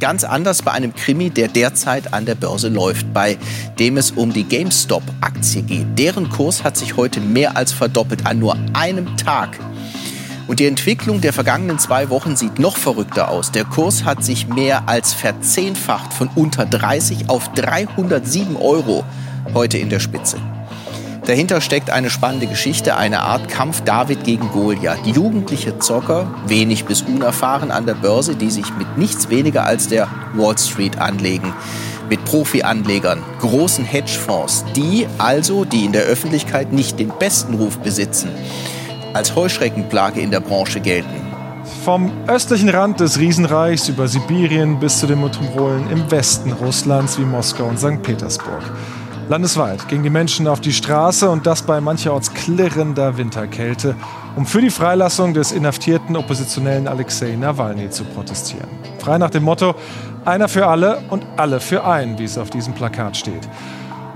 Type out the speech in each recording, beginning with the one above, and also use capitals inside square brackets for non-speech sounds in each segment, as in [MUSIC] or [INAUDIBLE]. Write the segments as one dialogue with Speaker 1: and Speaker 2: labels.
Speaker 1: Ganz anders bei einem Krimi, der derzeit an der Börse läuft, bei dem es um die GameStop-Aktie geht. Deren Kurs hat sich heute mehr als verdoppelt an nur einem Tag. Und die Entwicklung der vergangenen zwei Wochen sieht noch verrückter aus. Der Kurs hat sich mehr als verzehnfacht von unter 30 auf 307 Euro heute in der Spitze. Dahinter steckt eine spannende Geschichte, eine Art Kampf David gegen Goliath. Jugendliche Zocker, wenig bis unerfahren an der Börse, die sich mit nichts weniger als der Wall Street anlegen. Mit Profi-Anlegern, großen Hedgefonds, die also, die in der Öffentlichkeit nicht den besten Ruf besitzen, als Heuschreckenplage in der Branche gelten.
Speaker 2: Vom östlichen Rand des Riesenreichs über Sibirien bis zu den Metropolen im Westen Russlands wie Moskau und St. Petersburg. Landesweit gingen die Menschen auf die Straße und das bei mancherorts klirrender Winterkälte, um für die Freilassung des inhaftierten Oppositionellen Alexei Nawalny zu protestieren. Frei nach dem Motto, einer für alle und alle für einen, wie es auf diesem Plakat steht.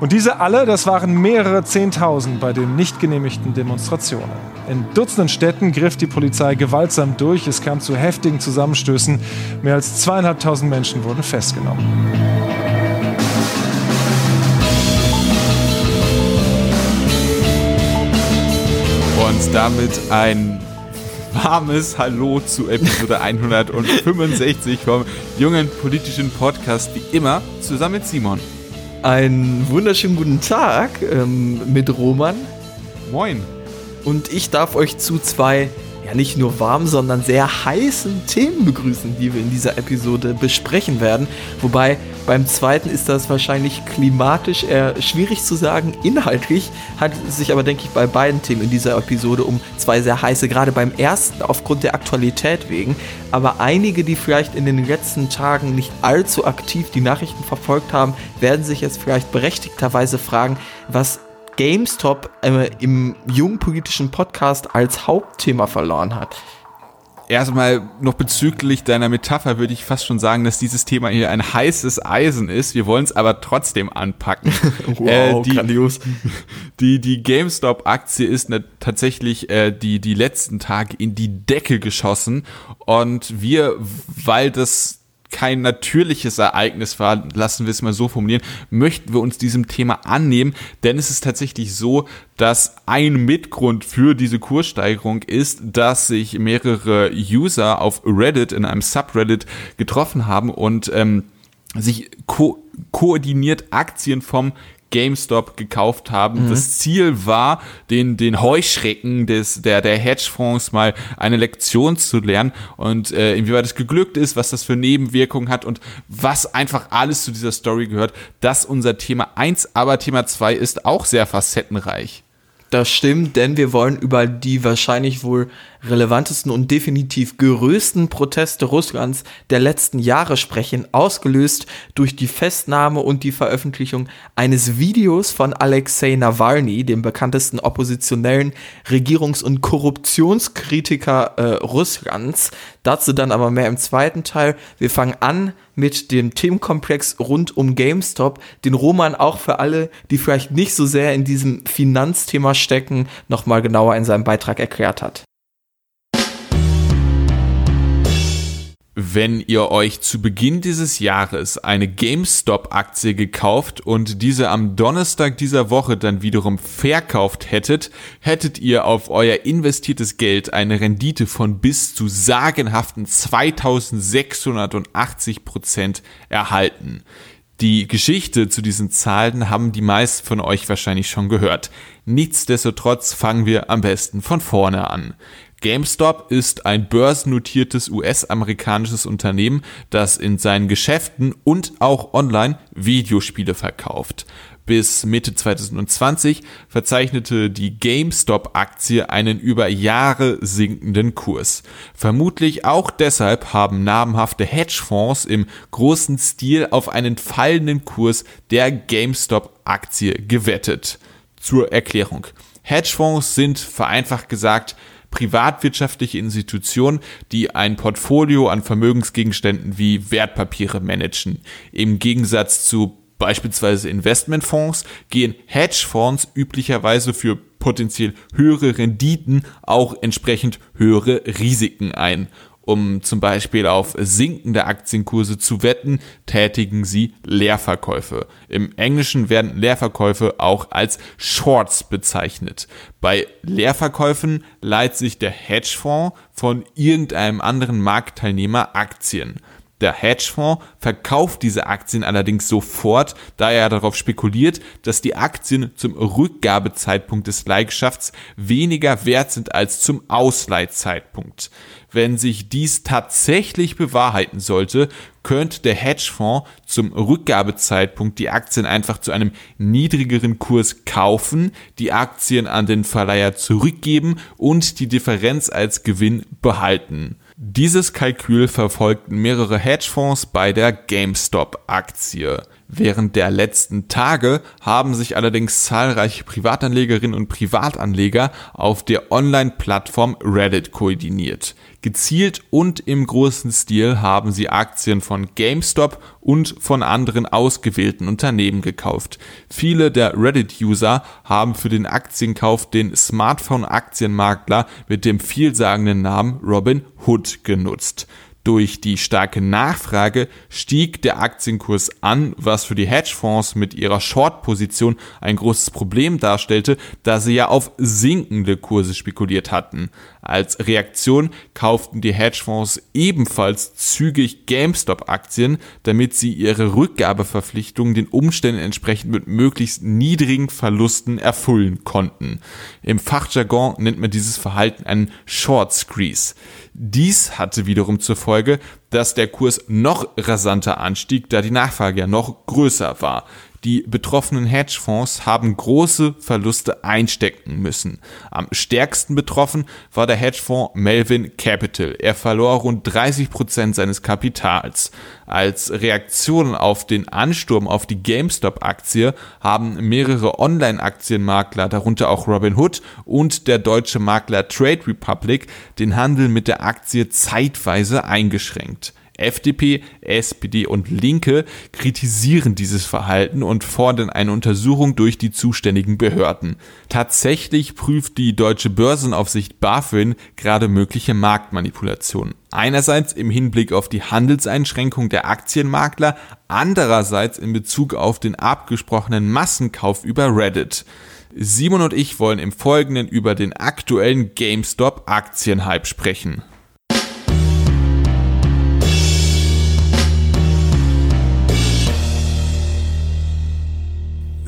Speaker 2: Und diese alle, das waren mehrere Zehntausend bei den nicht genehmigten Demonstrationen. In Dutzenden Städten griff die Polizei gewaltsam durch. Es kam zu heftigen Zusammenstößen. Mehr als zweieinhalbtausend Menschen wurden festgenommen.
Speaker 3: Und damit ein warmes Hallo zu Episode 165 vom jungen politischen Podcast, wie immer, zusammen mit Simon.
Speaker 4: Einen wunderschönen guten Tag ähm, mit Roman.
Speaker 3: Moin.
Speaker 4: Und ich darf euch zu zwei ja nicht nur warm, sondern sehr heißen Themen begrüßen, die wir in dieser Episode besprechen werden. Wobei beim zweiten ist das wahrscheinlich klimatisch eher schwierig zu sagen. Inhaltlich hat es sich aber, denke ich, bei beiden Themen in dieser Episode um zwei sehr heiße, gerade beim ersten aufgrund der Aktualität wegen. Aber einige, die vielleicht in den letzten Tagen nicht allzu aktiv die Nachrichten verfolgt haben, werden sich jetzt vielleicht berechtigterweise fragen, was GameStop äh, im jungen politischen Podcast als Hauptthema verloren hat.
Speaker 3: Erstmal noch bezüglich deiner Metapher würde ich fast schon sagen, dass dieses Thema hier ein heißes Eisen ist. Wir wollen es aber trotzdem anpacken. [LAUGHS]
Speaker 4: wow, äh, die, grandios.
Speaker 3: Die, die GameStop-Aktie ist ne, tatsächlich äh, die, die letzten Tage in die Decke geschossen. Und wir, weil das kein natürliches Ereignis war, lassen wir es mal so formulieren, möchten wir uns diesem Thema annehmen, denn es ist tatsächlich so, dass ein Mitgrund für diese Kurssteigerung ist, dass sich mehrere User auf Reddit in einem Subreddit getroffen haben und ähm, sich ko koordiniert Aktien vom GameStop gekauft haben. Mhm. Das Ziel war, den, den Heuschrecken des, der, der Hedgefonds mal eine Lektion zu lernen und äh, inwieweit es geglückt ist, was das für Nebenwirkungen hat und was einfach alles zu dieser Story gehört. Das unser Thema eins, aber Thema zwei ist auch sehr facettenreich.
Speaker 4: Das stimmt, denn wir wollen über die wahrscheinlich wohl relevantesten und definitiv größten Proteste Russlands der letzten Jahre sprechen, ausgelöst durch die Festnahme und die Veröffentlichung eines Videos von Alexei Nawalny, dem bekanntesten oppositionellen Regierungs- und Korruptionskritiker äh, Russlands. Dazu dann aber mehr im zweiten Teil. Wir fangen an mit dem Themenkomplex rund um GameStop, den Roman auch für alle, die vielleicht nicht so sehr in diesem Finanzthema stecken, nochmal genauer in seinem Beitrag erklärt hat.
Speaker 3: Wenn ihr euch zu Beginn dieses Jahres eine GameStop-Aktie gekauft und diese am Donnerstag dieser Woche dann wiederum verkauft hättet, hättet ihr auf euer investiertes Geld eine Rendite von bis zu sagenhaften 2680 Prozent erhalten. Die Geschichte zu diesen Zahlen haben die meisten von euch wahrscheinlich schon gehört. Nichtsdestotrotz fangen wir am besten von vorne an. GameStop ist ein börsennotiertes US-amerikanisches Unternehmen, das in seinen Geschäften und auch online Videospiele verkauft. Bis Mitte 2020 verzeichnete die GameStop-Aktie einen über Jahre sinkenden Kurs. Vermutlich auch deshalb haben namhafte Hedgefonds im großen Stil auf einen fallenden Kurs der GameStop-Aktie gewettet. Zur Erklärung. Hedgefonds sind vereinfacht gesagt privatwirtschaftliche Institutionen, die ein Portfolio an Vermögensgegenständen wie Wertpapiere managen. Im Gegensatz zu beispielsweise Investmentfonds gehen Hedgefonds üblicherweise für potenziell höhere Renditen auch entsprechend höhere Risiken ein. Um zum Beispiel auf sinkende Aktienkurse zu wetten, tätigen sie Leerverkäufe. Im Englischen werden Leerverkäufe auch als Shorts bezeichnet. Bei Leerverkäufen leiht sich der Hedgefonds von irgendeinem anderen Marktteilnehmer Aktien. Der Hedgefonds verkauft diese Aktien allerdings sofort, da er darauf spekuliert, dass die Aktien zum Rückgabezeitpunkt des Leihgeschäfts weniger wert sind als zum Ausleihzeitpunkt. Wenn sich dies tatsächlich bewahrheiten sollte, könnte der Hedgefonds zum Rückgabezeitpunkt die Aktien einfach zu einem niedrigeren Kurs kaufen, die Aktien an den Verleiher zurückgeben und die Differenz als Gewinn behalten. Dieses Kalkül verfolgten mehrere Hedgefonds bei der GameStop-Aktie. Während der letzten Tage haben sich allerdings zahlreiche Privatanlegerinnen und Privatanleger auf der Online-Plattform Reddit koordiniert. Gezielt und im großen Stil haben sie Aktien von GameStop und von anderen ausgewählten Unternehmen gekauft. Viele der Reddit-User haben für den Aktienkauf den Smartphone-Aktienmakler mit dem vielsagenden Namen Robin Hood genutzt. Durch die starke Nachfrage stieg der Aktienkurs an, was für die Hedgefonds mit ihrer Short-Position ein großes Problem darstellte, da sie ja auf sinkende Kurse spekuliert hatten. Als Reaktion kauften die Hedgefonds ebenfalls zügig GameStop-Aktien, damit sie ihre Rückgabeverpflichtungen den Umständen entsprechend mit möglichst niedrigen Verlusten erfüllen konnten. Im Fachjargon nennt man dieses Verhalten einen Short Squeeze. Dies hatte wiederum zur Folge, dass der Kurs noch rasanter anstieg, da die Nachfrage ja noch größer war. Die betroffenen Hedgefonds haben große Verluste einstecken müssen. Am stärksten betroffen war der Hedgefonds Melvin Capital. Er verlor rund 30 Prozent seines Kapitals. Als Reaktion auf den Ansturm auf die GameStop-Aktie haben mehrere Online-Aktienmakler, darunter auch Robinhood und der deutsche Makler Trade Republic, den Handel mit der Aktie zeitweise eingeschränkt. FDP, SPD und Linke kritisieren dieses Verhalten und fordern eine Untersuchung durch die zuständigen Behörden. Tatsächlich prüft die deutsche Börsenaufsicht BaFin gerade mögliche Marktmanipulationen. Einerseits im Hinblick auf die Handelseinschränkung der Aktienmakler, andererseits in Bezug auf den abgesprochenen Massenkauf über Reddit. Simon und ich wollen im Folgenden über den aktuellen GameStop Aktienhype sprechen.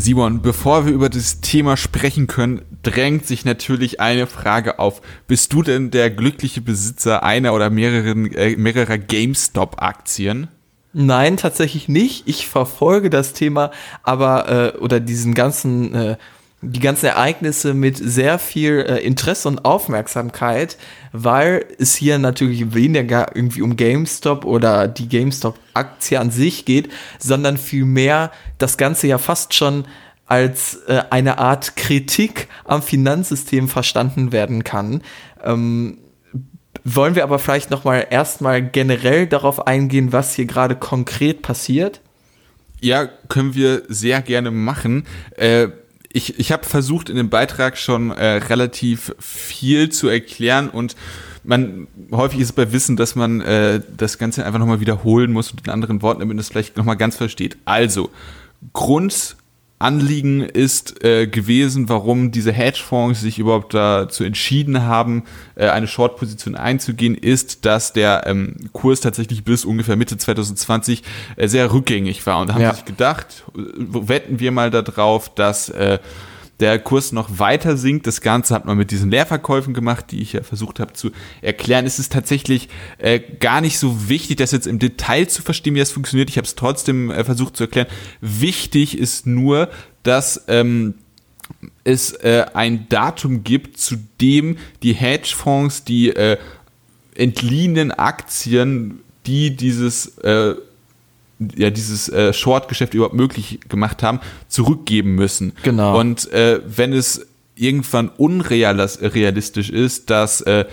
Speaker 3: Simon, bevor wir über das Thema sprechen können, drängt sich natürlich eine Frage auf. Bist du denn der glückliche Besitzer einer oder mehreren, äh, mehrerer GameStop-Aktien?
Speaker 4: Nein, tatsächlich nicht. Ich verfolge das Thema, aber äh, oder diesen ganzen äh, die ganzen Ereignisse mit sehr viel äh, Interesse und Aufmerksamkeit, weil es hier natürlich weniger irgendwie um GameStop oder die GameStop-Aktie an sich geht, sondern vielmehr das Ganze ja fast schon als äh, eine Art Kritik am Finanzsystem verstanden werden kann. Ähm, wollen wir aber vielleicht noch mal erstmal generell darauf eingehen, was hier gerade konkret passiert?
Speaker 3: Ja, können wir sehr gerne machen. Äh, ich, ich habe versucht, in dem Beitrag schon äh, relativ viel zu erklären und man häufig ist es bei Wissen, dass man äh, das Ganze einfach nochmal wiederholen muss und in anderen Worten, damit man das vielleicht nochmal ganz versteht. Also, Grund Anliegen ist äh, gewesen, warum diese Hedgefonds sich überhaupt dazu entschieden haben, äh, eine Short-Position einzugehen, ist, dass der ähm, Kurs tatsächlich bis ungefähr Mitte 2020 äh, sehr rückgängig war. Und da haben ja. sie sich gedacht, äh, wetten wir mal darauf, dass äh, der Kurs noch weiter sinkt. Das Ganze hat man mit diesen Leerverkäufen gemacht, die ich ja versucht habe zu erklären. Es ist tatsächlich äh, gar nicht so wichtig, das jetzt im Detail zu verstehen, wie das funktioniert. Ich habe es trotzdem äh, versucht zu erklären. Wichtig ist nur, dass ähm, es äh, ein Datum gibt, zu dem die Hedgefonds die äh, entliehenen Aktien, die dieses äh, ja dieses äh, Short-Geschäft überhaupt möglich gemacht haben, zurückgeben müssen.
Speaker 4: Genau.
Speaker 3: Und äh, wenn es irgendwann unrealistisch ist, dass äh,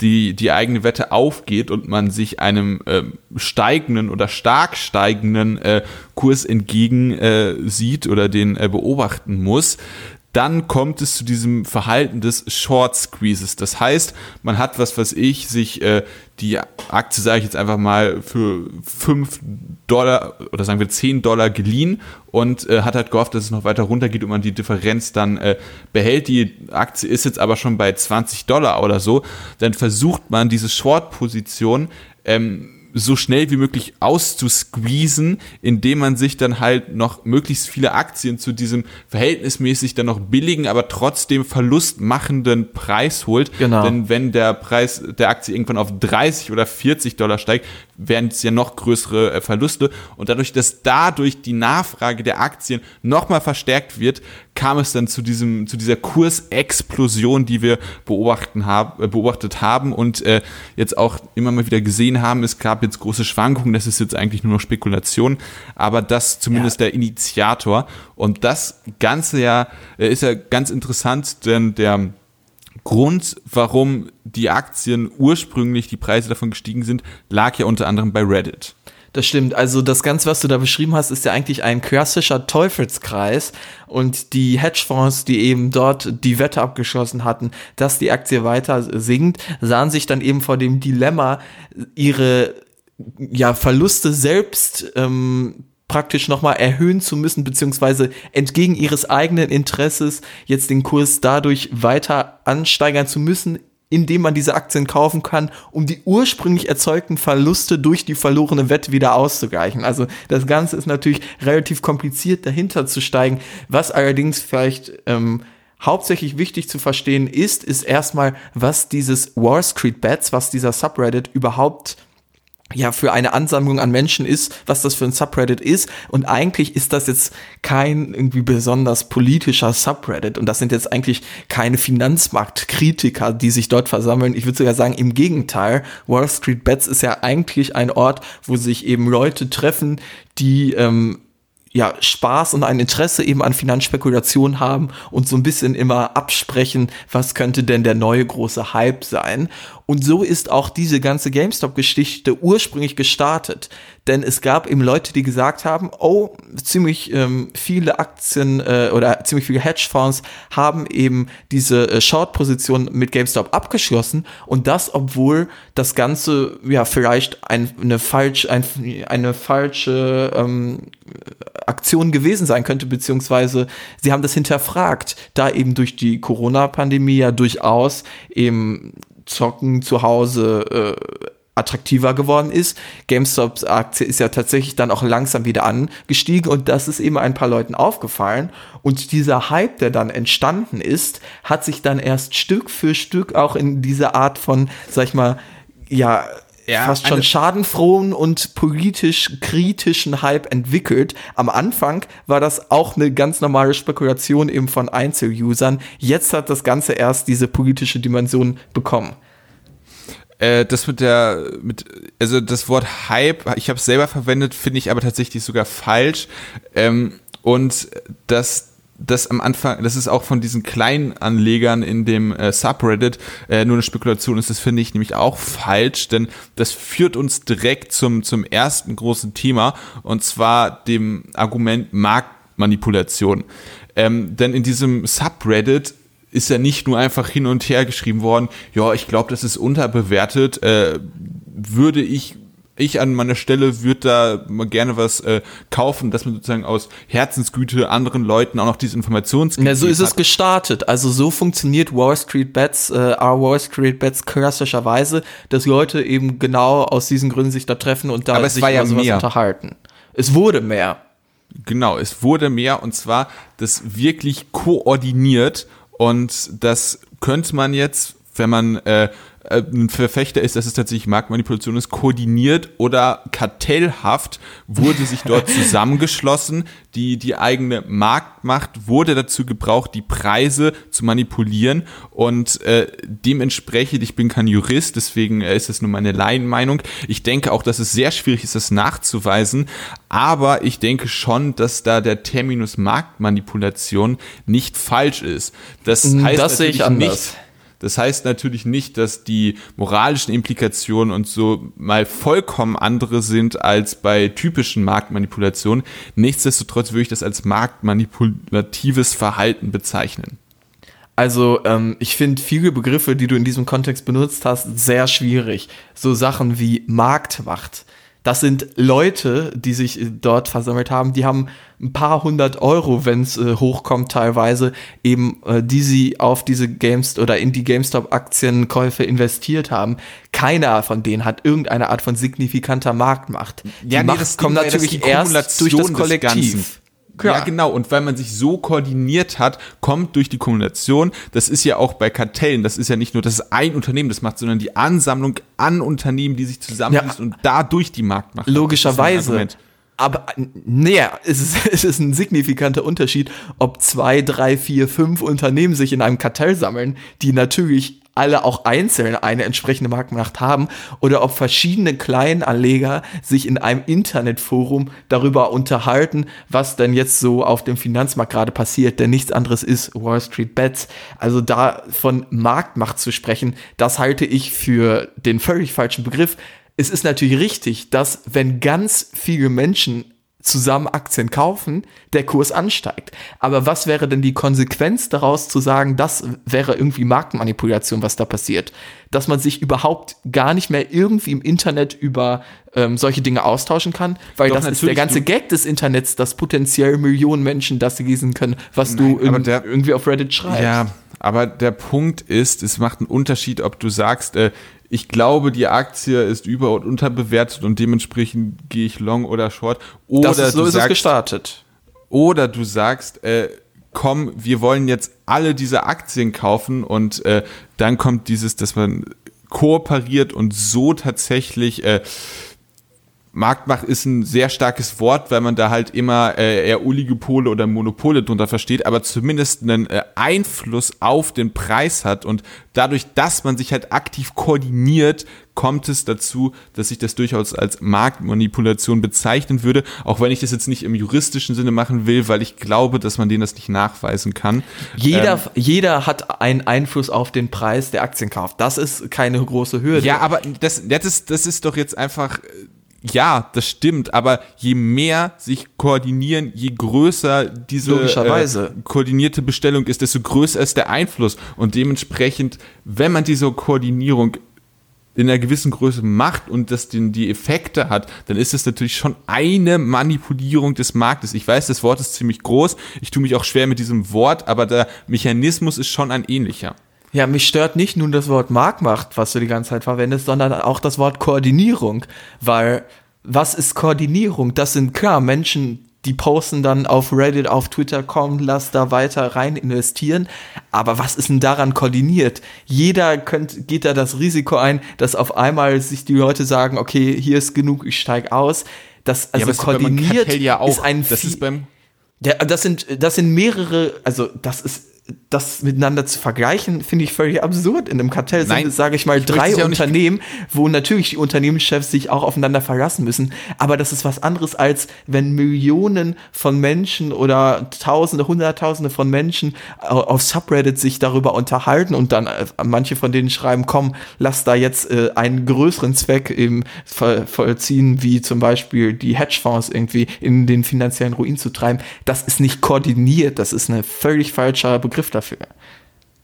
Speaker 3: die, die eigene Wette aufgeht und man sich einem äh, steigenden oder stark steigenden äh, Kurs entgegen äh, sieht oder den äh, beobachten muss, dann kommt es zu diesem Verhalten des Short Squeezes. Das heißt, man hat was, was ich, sich äh, die Aktie, sage ich jetzt einfach mal, für 5 Dollar oder sagen wir 10 Dollar geliehen und äh, hat halt gehofft, dass es noch weiter runtergeht und man die Differenz dann äh, behält. Die Aktie ist jetzt aber schon bei 20 Dollar oder so. Dann versucht man diese Short-Position ähm, so schnell wie möglich auszusqueezen, indem man sich dann halt noch möglichst viele Aktien zu diesem verhältnismäßig dann noch billigen, aber trotzdem verlustmachenden Preis holt. Genau. Denn wenn der Preis der Aktie irgendwann auf 30 oder 40 Dollar steigt, werden es ja noch größere äh, Verluste. Und dadurch, dass dadurch die Nachfrage der Aktien nochmal verstärkt wird, kam es dann zu diesem, zu dieser Kursexplosion, die wir beobachten haben, äh, beobachtet haben und äh, jetzt auch immer mal wieder gesehen haben. Es gab jetzt große Schwankungen, das ist jetzt eigentlich nur noch Spekulation, aber das zumindest ja. der Initiator. Und das Ganze ja äh, ist ja ganz interessant, denn der Grund, warum die Aktien ursprünglich, die Preise davon gestiegen sind, lag ja unter anderem bei Reddit.
Speaker 4: Das stimmt. Also das Ganze, was du da beschrieben hast, ist ja eigentlich ein klassischer Teufelskreis. Und die Hedgefonds, die eben dort die Wette abgeschlossen hatten, dass die Aktie weiter sinkt, sahen sich dann eben vor dem Dilemma, ihre ja, Verluste selbst ähm, praktisch nochmal erhöhen zu müssen, beziehungsweise entgegen ihres eigenen Interesses jetzt den Kurs dadurch weiter ansteigern zu müssen, indem man diese Aktien kaufen kann, um die ursprünglich erzeugten Verluste durch die verlorene Wette wieder auszugleichen. Also das Ganze ist natürlich relativ kompliziert dahinter zu steigen. Was allerdings vielleicht ähm, hauptsächlich wichtig zu verstehen ist, ist erstmal, was dieses Wall Street Bets, was dieser Subreddit überhaupt ja für eine Ansammlung an Menschen ist, was das für ein Subreddit ist. Und eigentlich ist das jetzt kein irgendwie besonders politischer Subreddit. Und das sind jetzt eigentlich keine Finanzmarktkritiker, die sich dort versammeln. Ich würde sogar sagen, im Gegenteil, Wall Street Bets ist ja eigentlich ein Ort, wo sich eben Leute treffen, die ähm, ja, Spaß und ein Interesse eben an Finanzspekulation haben und so ein bisschen immer absprechen, was könnte denn der neue große Hype sein. Und so ist auch diese ganze GameStop-Geschichte ursprünglich gestartet. Denn es gab eben Leute, die gesagt haben, oh, ziemlich ähm, viele Aktien äh, oder ziemlich viele Hedgefonds haben eben diese äh, Short-Position mit GameStop abgeschlossen. Und das, obwohl das Ganze ja vielleicht ein, eine, falsch, ein, eine falsche ähm, Aktion gewesen sein könnte, beziehungsweise sie haben das hinterfragt, da eben durch die Corona-Pandemie ja durchaus eben Zocken zu Hause äh, attraktiver geworden ist. GameStops Aktie ist ja tatsächlich dann auch langsam wieder angestiegen und das ist eben ein paar Leuten aufgefallen. Und dieser Hype, der dann entstanden ist, hat sich dann erst Stück für Stück auch in diese Art von, sag ich mal, ja, ja, fast schon schadenfrohen und politisch kritischen Hype entwickelt. Am Anfang war das auch eine ganz normale Spekulation eben von Einzelusern. Jetzt hat das Ganze erst diese politische Dimension bekommen.
Speaker 3: Äh, das mit der, mit, also das Wort Hype, ich habe es selber verwendet, finde ich aber tatsächlich sogar falsch. Ähm, und das das am Anfang, das ist auch von diesen kleinen Anlegern in dem äh, Subreddit äh, nur eine Spekulation ist, das finde ich nämlich auch falsch, denn das führt uns direkt zum, zum ersten großen Thema und zwar dem Argument Marktmanipulation. Ähm, denn in diesem Subreddit ist ja nicht nur einfach hin und her geschrieben worden, ja, ich glaube, das ist unterbewertet, äh, würde ich ich an meiner Stelle würde da mal gerne was äh, kaufen, dass man sozusagen aus Herzensgüte anderen Leuten auch noch diese Informations
Speaker 4: Ja, so ist hat. es gestartet. Also so funktioniert Wall Street Bets, äh, Wall Street Bets klassischerweise, dass Leute eben genau aus diesen Gründen sich da treffen und da
Speaker 3: Aber
Speaker 4: sich
Speaker 3: war ja
Speaker 4: sowas
Speaker 3: mehr.
Speaker 4: unterhalten. Es wurde mehr.
Speaker 3: Genau, es wurde mehr und zwar das wirklich koordiniert und das könnte man jetzt, wenn man äh, äh, ein Verfechter ist, dass es tatsächlich Marktmanipulation ist, koordiniert oder kartellhaft wurde sich dort [LAUGHS] zusammengeschlossen. Die, die eigene Marktmacht wurde dazu gebraucht, die Preise zu manipulieren und äh, dementsprechend, ich bin kein Jurist, deswegen äh, ist das nur meine Laienmeinung. Ich denke auch, dass es sehr schwierig ist, das nachzuweisen, aber ich denke schon, dass da der Terminus Marktmanipulation nicht falsch ist. Das heißt
Speaker 4: das sehe ich anders. nicht,
Speaker 3: Das heißt natürlich nicht, dass die moralischen Implikationen und so mal vollkommen andere sind als bei typischen Marktmanipulationen. Nichtsdestotrotz würde ich das als marktmanipulatives Verhalten bezeichnen.
Speaker 4: Also ähm, ich finde viele Begriffe, die du in diesem Kontext benutzt hast, sehr schwierig. So Sachen wie Marktmacht das sind Leute, die sich dort versammelt haben, die haben ein paar hundert Euro, wenn es äh, hochkommt teilweise, eben äh, die sie auf diese Games oder in die GameStop-Aktienkäufe investiert haben. Keiner von denen hat irgendeine Art von signifikanter Marktmacht.
Speaker 3: Die ja, nee, Macht kommt natürlich erst durch das Kollektiv. Ja, genau. Und weil man sich so koordiniert hat, kommt durch die Kombination, das ist ja auch bei Kartellen, das ist ja nicht nur, dass ein Unternehmen das macht, sondern die Ansammlung an Unternehmen, die sich zusammenschließen ja. und dadurch die Marktmacht.
Speaker 4: Logischerweise. Aber naja, es ist, [LAUGHS] es ist ein signifikanter Unterschied, ob zwei, drei, vier, fünf Unternehmen sich in einem Kartell sammeln, die natürlich alle auch einzeln eine entsprechende Marktmacht haben oder ob verschiedene Kleinanleger sich in einem Internetforum darüber unterhalten, was denn jetzt so auf dem Finanzmarkt gerade passiert, denn nichts anderes ist Wall Street Bets. Also da von Marktmacht zu sprechen, das halte ich für den völlig falschen Begriff. Es ist natürlich richtig, dass wenn ganz viele Menschen zusammen Aktien kaufen, der Kurs ansteigt. Aber was wäre denn die Konsequenz daraus zu sagen, das wäre irgendwie Marktmanipulation, was da passiert? Dass man sich überhaupt gar nicht mehr irgendwie im Internet über ähm, solche Dinge austauschen kann, weil Doch, das ist der ganze Gag des Internets, dass potenziell Millionen Menschen das lesen können, was Nein, du in, der, irgendwie auf Reddit schreibst. Ja,
Speaker 3: aber der Punkt ist, es macht einen Unterschied, ob du sagst, äh, ich glaube, die Aktie ist über- und unterbewertet und dementsprechend gehe ich long oder short. Oder
Speaker 4: das ist, so
Speaker 3: ist
Speaker 4: sagst, es gestartet.
Speaker 3: Oder du sagst, äh, komm, wir wollen jetzt alle diese Aktien kaufen und äh, dann kommt dieses, dass man kooperiert und so tatsächlich äh, Marktmacht ist ein sehr starkes Wort, weil man da halt immer äh, eher Oligopole oder Monopole drunter versteht, aber zumindest einen äh, Einfluss auf den Preis hat und dadurch, dass man sich halt aktiv koordiniert, kommt es dazu, dass ich das durchaus als Marktmanipulation bezeichnen würde, auch wenn ich das jetzt nicht im juristischen Sinne machen will, weil ich glaube, dass man denen das nicht nachweisen kann.
Speaker 4: Jeder, ähm, jeder hat einen Einfluss auf den Preis der Aktien kauft. Das ist keine große Hürde.
Speaker 3: Ja, aber das, das, ist, das ist doch jetzt einfach ja, das stimmt, aber je mehr sich koordinieren, je größer diese
Speaker 4: äh,
Speaker 3: koordinierte Bestellung ist, desto größer ist der Einfluss. Und dementsprechend, wenn man diese Koordinierung in einer gewissen Größe macht und das den, die Effekte hat, dann ist es natürlich schon eine Manipulierung des Marktes. Ich weiß, das Wort ist ziemlich groß, ich tue mich auch schwer mit diesem Wort, aber der Mechanismus ist schon ein ähnlicher.
Speaker 4: Ja, mich stört nicht nur das Wort Marktmacht, was du die ganze Zeit verwendest, sondern auch das Wort Koordinierung. Weil, was ist Koordinierung? Das sind klar Menschen, die posten dann auf Reddit, auf Twitter, komm, lass da weiter rein investieren. Aber was ist denn daran koordiniert? Jeder könnt, geht da das Risiko ein, dass auf einmal sich die Leute sagen, okay, hier ist genug, ich steig aus. Das, also ja, koordiniert ist, ja ist ein,
Speaker 3: das ist beim
Speaker 4: ja, das sind, das sind mehrere, also das ist das miteinander zu vergleichen, finde ich völlig absurd. In einem Kartell sind es, sage ich mal, ich drei ja Unternehmen, wo natürlich die Unternehmenschefs sich auch aufeinander verlassen müssen. Aber das ist was anderes, als wenn Millionen von Menschen oder Tausende, Hunderttausende von Menschen auf Subreddit sich darüber unterhalten und dann äh, manche von denen schreiben, komm, lass da jetzt äh, einen größeren Zweck eben vollziehen, wie zum Beispiel die Hedgefonds irgendwie in den finanziellen Ruin zu treiben. Das ist nicht koordiniert, das ist eine völlig falscher Begriff Begriff dafür.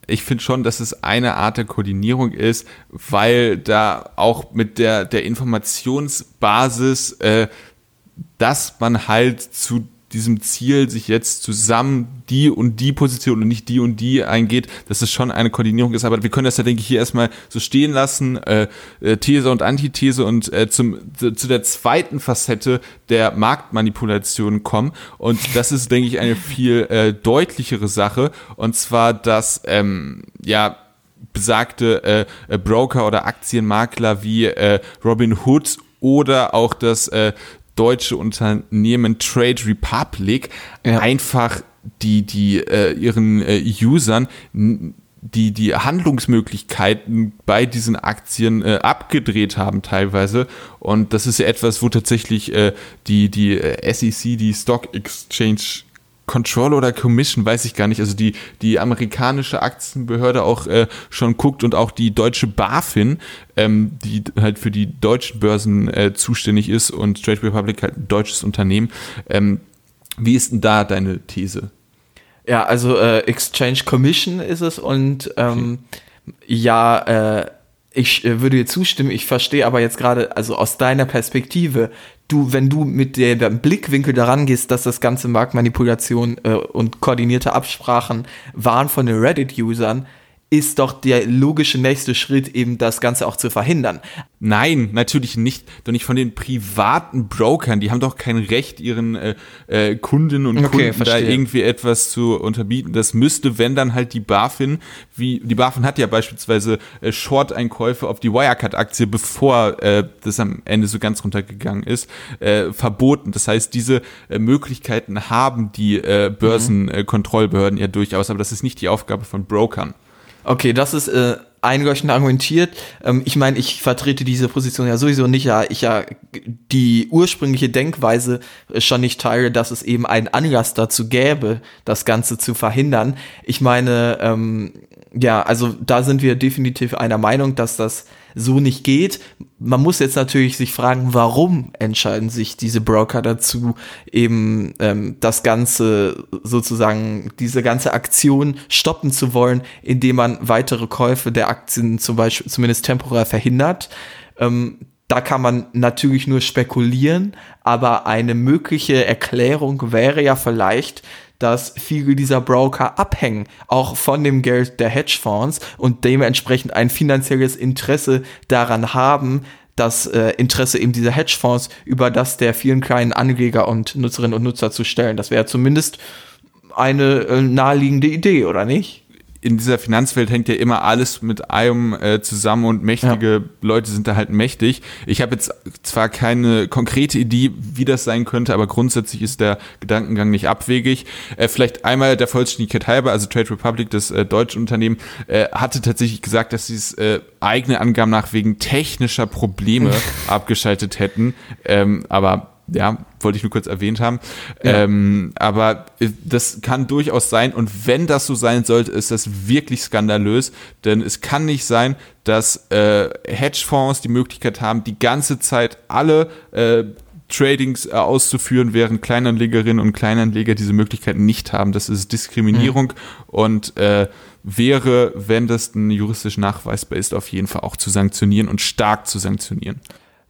Speaker 3: Ich finde schon, dass es eine Art der Koordinierung ist, weil da auch mit der, der Informationsbasis, äh, dass man halt zu diesem Ziel sich jetzt zusammen die und die Position und nicht die und die eingeht, dass es schon eine Koordinierung ist. Aber wir können das ja, denke ich, hier erstmal so stehen lassen, äh, äh, These und Antithese und äh, zum, zu der zweiten Facette der Marktmanipulation kommen. Und das ist, denke ich, eine viel äh, deutlichere Sache. Und zwar, dass, ähm, ja, besagte äh, Broker oder Aktienmakler wie äh, Robin Hood oder auch das äh, deutsche Unternehmen Trade Republic ja. einfach die, die äh, ihren äh, Usern die, die Handlungsmöglichkeiten bei diesen Aktien äh, abgedreht haben teilweise. Und das ist ja etwas, wo tatsächlich äh, die, die äh, SEC, die Stock Exchange Control oder Commission, weiß ich gar nicht. Also die, die amerikanische Aktienbehörde auch äh, schon guckt und auch die deutsche BaFin, ähm, die halt für die deutschen Börsen äh, zuständig ist und Trade Republic halt ein deutsches Unternehmen. Ähm, wie ist denn da deine These?
Speaker 4: Ja, also äh, Exchange Commission ist es und ähm, okay. ja, äh, ich äh, würde dir zustimmen, ich verstehe aber jetzt gerade, also aus deiner Perspektive, du, wenn du mit dem Blickwinkel daran gehst, dass das ganze Marktmanipulation äh, und koordinierte Absprachen waren von den Reddit-Usern, ist doch der logische nächste Schritt, eben das Ganze auch zu verhindern.
Speaker 3: Nein, natürlich nicht. Doch nicht von den privaten Brokern. Die haben doch kein Recht, ihren äh, äh, Kundinnen und okay, Kunden verstehe. da irgendwie etwas zu unterbieten. Das müsste, wenn dann halt die BaFin, wie die BaFin hat ja beispielsweise äh, Short-Einkäufe auf die Wirecard-Aktie, bevor äh, das am Ende so ganz runtergegangen ist, äh, verboten. Das heißt, diese äh, Möglichkeiten haben die äh, Börsenkontrollbehörden mhm. ja durchaus, aber das ist nicht die Aufgabe von Brokern.
Speaker 4: Okay, das ist äh, einleuchtend argumentiert. Ähm, ich meine, ich vertrete diese Position ja sowieso nicht, ja, ich ja die ursprüngliche Denkweise schon nicht teile, dass es eben einen Anlass dazu gäbe, das Ganze zu verhindern. Ich meine, ähm, ja, also da sind wir definitiv einer Meinung, dass das so nicht geht. Man muss jetzt natürlich sich fragen, warum entscheiden sich diese Broker dazu, eben ähm, das Ganze sozusagen, diese ganze Aktion stoppen zu wollen, indem man weitere Käufe der Aktien zum Beispiel zumindest temporär verhindert. Ähm, da kann man natürlich nur spekulieren, aber eine mögliche Erklärung wäre ja vielleicht, dass viele dieser Broker abhängen, auch von dem Geld der Hedgefonds und dementsprechend ein finanzielles Interesse daran haben, das äh, Interesse eben dieser Hedgefonds über das der vielen kleinen Anleger und Nutzerinnen und Nutzer zu stellen. Das wäre zumindest eine äh, naheliegende Idee, oder nicht?
Speaker 3: In dieser Finanzwelt hängt ja immer alles mit einem äh, zusammen und mächtige ja. Leute sind da halt mächtig. Ich habe jetzt zwar keine konkrete Idee, wie das sein könnte, aber grundsätzlich ist der Gedankengang nicht abwegig. Äh, vielleicht einmal der Vollständigkeit halber, also Trade Republic, das äh, deutsche Unternehmen, äh, hatte tatsächlich gesagt, dass sie es äh, eigene Angaben nach wegen technischer Probleme [LAUGHS] abgeschaltet hätten. Ähm, aber ja, wollte ich nur kurz erwähnt haben. Ja. Ähm, aber äh, das kann durchaus sein. Und wenn das so sein sollte, ist das wirklich skandalös. Denn es kann nicht sein, dass äh, Hedgefonds die Möglichkeit haben, die ganze Zeit alle äh, Tradings äh, auszuführen, während Kleinanlegerinnen und Kleinanleger diese Möglichkeiten nicht haben. Das ist Diskriminierung mhm. und äh, wäre, wenn das ein juristisch nachweisbar ist, auf jeden Fall auch zu sanktionieren und stark zu sanktionieren.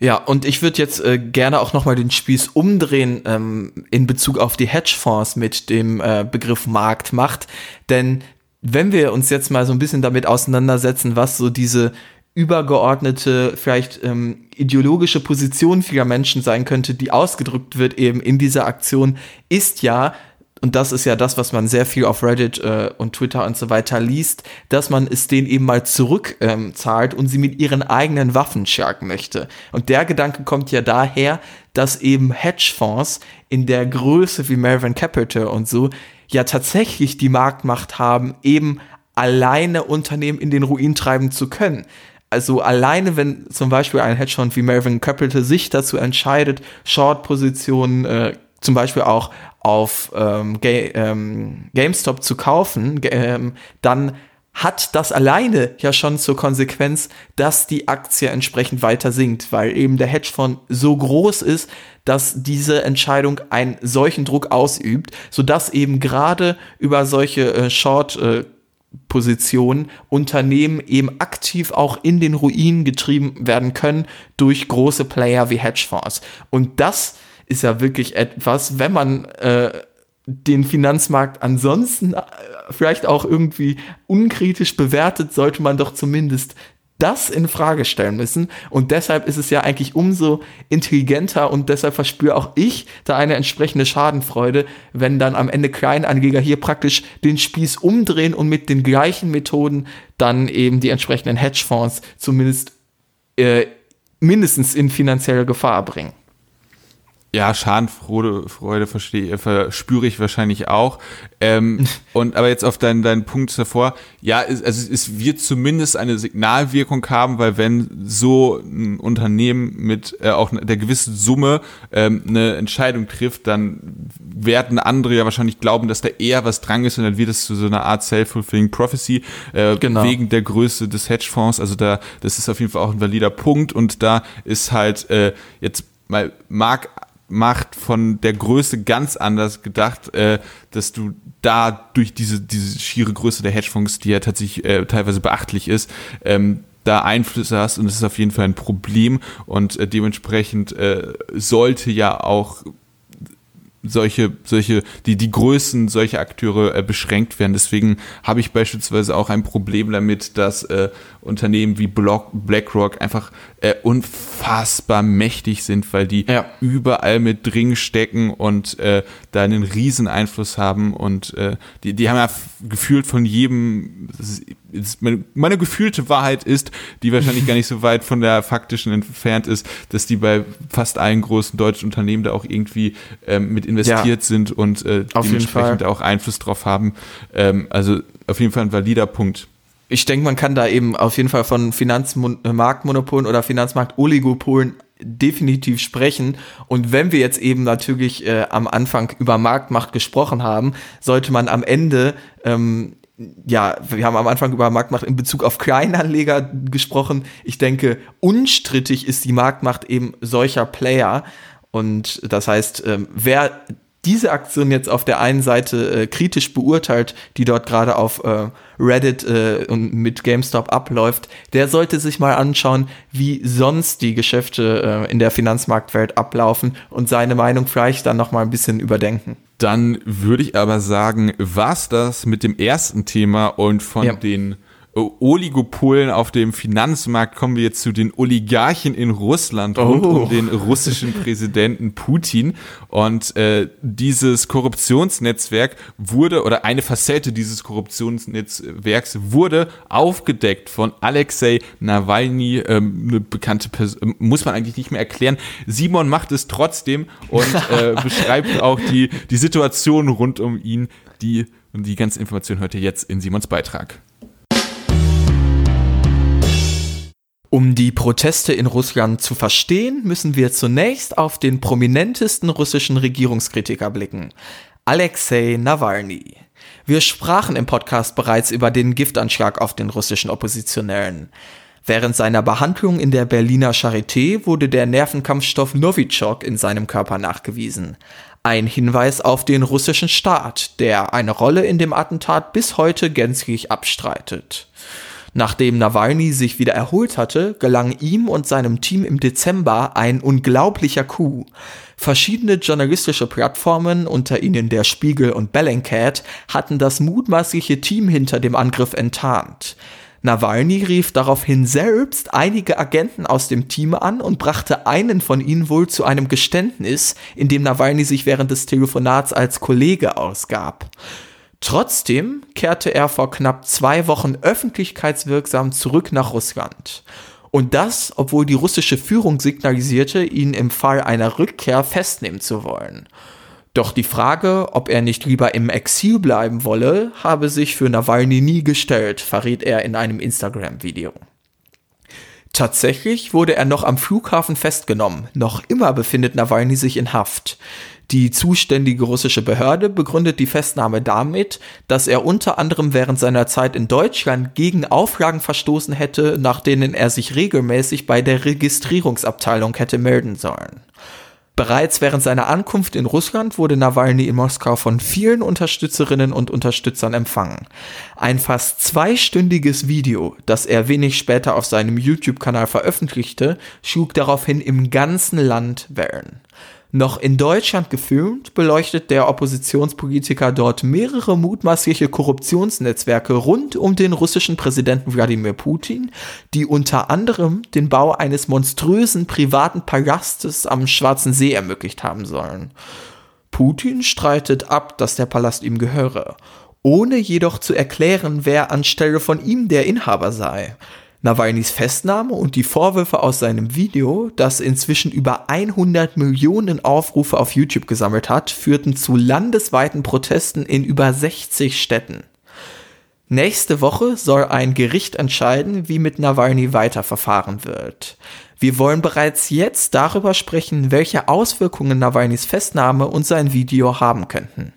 Speaker 4: Ja, und ich würde jetzt äh, gerne auch nochmal den Spieß umdrehen ähm, in Bezug auf die Hedgefonds mit dem äh, Begriff Marktmacht. Denn wenn wir uns jetzt mal so ein bisschen damit auseinandersetzen, was so diese übergeordnete, vielleicht ähm, ideologische Position vieler Menschen sein könnte, die ausgedrückt wird eben in dieser Aktion, ist ja, und das ist ja das, was man sehr viel auf Reddit äh, und Twitter und so weiter liest, dass man es denen eben mal zurückzahlt ähm, und sie mit ihren eigenen Waffen stärken möchte. Und der Gedanke kommt ja daher, dass eben Hedgefonds in der Größe wie Melvin Capital und so ja tatsächlich die Marktmacht haben, eben alleine Unternehmen in den Ruin treiben zu können. Also alleine, wenn zum Beispiel ein Hedgefonds wie Melvin Capital sich dazu entscheidet, Short-Positionen äh, zum Beispiel auch auf ähm, Ga ähm, GameStop zu kaufen, ähm, dann hat das alleine ja schon zur Konsequenz, dass die Aktie entsprechend weiter sinkt, weil eben der Hedgefonds so groß ist, dass diese Entscheidung einen solchen Druck ausübt, sodass eben gerade über solche äh, Short äh, Positionen Unternehmen eben aktiv auch in den Ruin getrieben werden können durch große Player wie Hedgefonds. Und das ist ja wirklich etwas, wenn man äh, den Finanzmarkt ansonsten äh, vielleicht auch irgendwie unkritisch bewertet, sollte man doch zumindest das in Frage stellen müssen. Und deshalb ist es ja eigentlich umso intelligenter und deshalb verspüre auch ich da eine entsprechende Schadenfreude, wenn dann am Ende Kleinanleger hier praktisch den Spieß umdrehen und mit den gleichen Methoden dann eben die entsprechenden Hedgefonds zumindest äh, mindestens in finanzielle Gefahr bringen.
Speaker 3: Ja, Schadenfreude Freude verstehe, verspüre ich wahrscheinlich auch. Ähm, [LAUGHS] und aber jetzt auf deinen, deinen Punkt davor, ja, es, also es wird zumindest eine Signalwirkung haben, weil wenn so ein Unternehmen mit äh, auch der gewissen Summe ähm, eine Entscheidung trifft, dann werden andere ja wahrscheinlich glauben, dass da eher was dran ist und dann wird es zu so einer Art self-fulfilling prophecy äh, genau. wegen der Größe des Hedgefonds. Also da, das ist auf jeden Fall auch ein valider Punkt und da ist halt äh, jetzt mal Mark macht von der Größe ganz anders gedacht, äh, dass du da durch diese, diese schiere Größe der Hedgefonds, die ja tatsächlich äh, teilweise beachtlich ist, ähm, da Einflüsse hast und das ist auf jeden Fall ein Problem und äh, dementsprechend äh, sollte ja auch solche, solche, die, die Größen solcher Akteure äh, beschränkt werden. Deswegen habe ich beispielsweise auch ein Problem damit, dass äh, Unternehmen wie Block, BlackRock einfach äh, unfassbar mächtig sind, weil die ja. überall mit drin stecken und äh, da einen riesen Einfluss haben und äh, die, die haben ja gefühlt von jedem, ist, meine, meine gefühlte Wahrheit ist, die wahrscheinlich gar nicht so weit von der faktischen entfernt ist, dass die bei fast allen großen deutschen Unternehmen da auch irgendwie ähm, mit investiert ja. sind und äh, dementsprechend auch Einfluss drauf haben. Ähm, also auf jeden Fall ein valider Punkt.
Speaker 4: Ich denke, man kann da eben auf jeden Fall von Finanzmarktmonopolen oder Finanzmarktoligopolen definitiv sprechen. Und wenn wir jetzt eben natürlich äh, am Anfang über Marktmacht gesprochen haben, sollte man am Ende ähm, ja, wir haben am Anfang über Marktmacht in Bezug auf Kleinanleger gesprochen. Ich denke, unstrittig ist die Marktmacht eben solcher Player. Und das heißt, ähm, wer diese Aktion jetzt auf der einen Seite äh, kritisch beurteilt, die dort gerade auf äh, Reddit äh, und mit GameStop abläuft, der sollte sich mal anschauen, wie sonst die Geschäfte äh, in der Finanzmarktwelt ablaufen und seine Meinung vielleicht dann noch mal ein bisschen überdenken.
Speaker 3: Dann würde ich aber sagen, was das mit dem ersten Thema und von ja. den Oligopolen auf dem Finanzmarkt kommen wir jetzt zu den Oligarchen in Russland rund oh. um den russischen Präsidenten Putin. Und äh, dieses Korruptionsnetzwerk wurde, oder eine Facette dieses Korruptionsnetzwerks wurde aufgedeckt von Alexei Nawalny, ähm, eine bekannte Person, muss man eigentlich nicht mehr erklären. Simon macht es trotzdem und [LAUGHS] äh, beschreibt auch die, die Situation rund um ihn. Die, und die ganze Information hört ihr jetzt in Simons Beitrag.
Speaker 4: Um die Proteste in Russland zu verstehen, müssen wir zunächst auf den prominentesten russischen Regierungskritiker blicken, Alexei Nawalny. Wir sprachen im Podcast bereits über den Giftanschlag auf den russischen Oppositionellen. Während seiner Behandlung in der Berliner Charité wurde der Nervenkampfstoff Novichok in seinem Körper nachgewiesen. Ein Hinweis auf den russischen Staat, der eine Rolle in dem Attentat bis heute gänzlich abstreitet. Nachdem Nawalny sich wieder erholt hatte, gelang ihm und seinem Team im Dezember ein unglaublicher Coup. Verschiedene journalistische Plattformen, unter ihnen der Spiegel und Bellingcat, hatten das mutmaßliche Team hinter dem Angriff enttarnt. Nawalny rief daraufhin selbst einige Agenten aus dem Team an und brachte einen von ihnen wohl zu einem Geständnis, in dem Nawalny sich während des Telefonats als Kollege ausgab. Trotzdem kehrte er vor knapp zwei Wochen öffentlichkeitswirksam zurück nach Russland. Und das, obwohl die russische Führung signalisierte, ihn im Fall einer Rückkehr festnehmen zu wollen. Doch die Frage, ob er nicht lieber im Exil bleiben wolle, habe sich für Nawalny nie gestellt, verriet er in einem Instagram-Video. Tatsächlich wurde er noch am Flughafen festgenommen. Noch immer befindet Nawalny sich in Haft. Die zuständige russische Behörde begründet die Festnahme damit, dass er unter anderem während seiner Zeit in Deutschland gegen Auflagen verstoßen hätte, nach denen er sich regelmäßig bei der Registrierungsabteilung hätte melden sollen. Bereits während seiner Ankunft in Russland wurde Nawalny in Moskau von vielen Unterstützerinnen und Unterstützern empfangen. Ein fast zweistündiges Video, das er wenig später auf seinem YouTube-Kanal veröffentlichte, schlug daraufhin im ganzen Land Wellen. Noch in Deutschland gefilmt, beleuchtet der Oppositionspolitiker dort mehrere mutmaßliche Korruptionsnetzwerke rund um den russischen Präsidenten Wladimir Putin, die unter anderem den Bau eines monströsen privaten Palastes am Schwarzen See ermöglicht haben sollen. Putin streitet ab, dass der Palast ihm gehöre, ohne jedoch zu erklären, wer anstelle von ihm der Inhaber sei. Nawalnys Festnahme und die Vorwürfe aus seinem Video, das inzwischen über 100 Millionen Aufrufe auf YouTube gesammelt hat, führten zu landesweiten Protesten in über 60 Städten. Nächste Woche soll ein Gericht entscheiden, wie mit Nawalny weiterverfahren wird. Wir wollen bereits jetzt darüber sprechen, welche Auswirkungen Nawalnys Festnahme und sein Video haben könnten.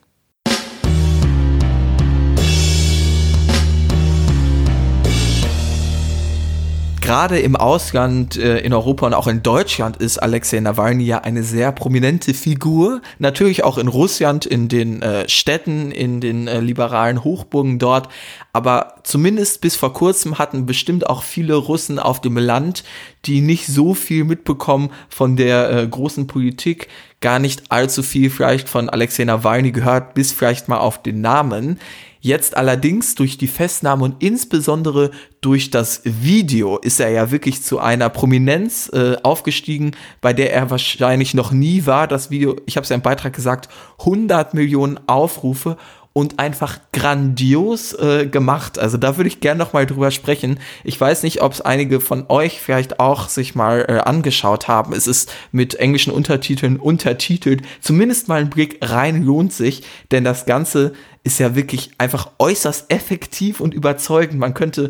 Speaker 4: Gerade im Ausland, äh, in Europa und auch in Deutschland ist Alexei Nawalny ja eine sehr prominente Figur. Natürlich auch in Russland, in den äh, Städten, in den äh, liberalen Hochburgen dort. Aber zumindest bis vor kurzem hatten bestimmt auch viele Russen auf dem Land, die nicht so viel mitbekommen von der äh, großen Politik, gar nicht allzu viel vielleicht von Alexei Nawalny gehört, bis vielleicht mal auf den Namen. Jetzt allerdings durch die Festnahme und insbesondere durch das Video ist er ja wirklich zu einer Prominenz äh, aufgestiegen, bei der er wahrscheinlich noch nie war. Das Video, ich habe es ja im Beitrag gesagt, 100 Millionen Aufrufe und einfach grandios äh, gemacht. Also da würde ich gerne noch mal drüber sprechen. Ich weiß nicht, ob es einige von euch vielleicht auch sich mal äh, angeschaut haben. Es ist mit englischen Untertiteln untertitelt. Zumindest mal ein Blick rein lohnt sich, denn das Ganze ist ja wirklich einfach äußerst effektiv und überzeugend. Man könnte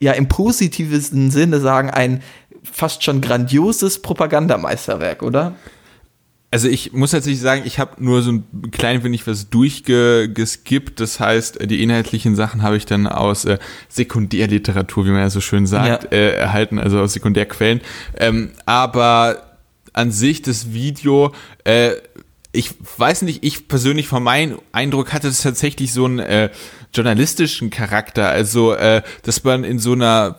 Speaker 4: ja im positivesten Sinne sagen, ein fast schon grandioses Propagandameisterwerk, oder?
Speaker 3: Also ich muss tatsächlich sagen, ich habe nur so ein klein wenig was durchgeskippt. Das heißt, die inhaltlichen Sachen habe ich dann aus äh, Sekundärliteratur, wie man ja so schön sagt, ja. äh, erhalten, also aus Sekundärquellen. Ähm, aber an sich das Video äh, ich weiß nicht, ich persönlich von meinem Eindruck hatte es tatsächlich so einen äh, journalistischen Charakter, also äh, dass man in so einer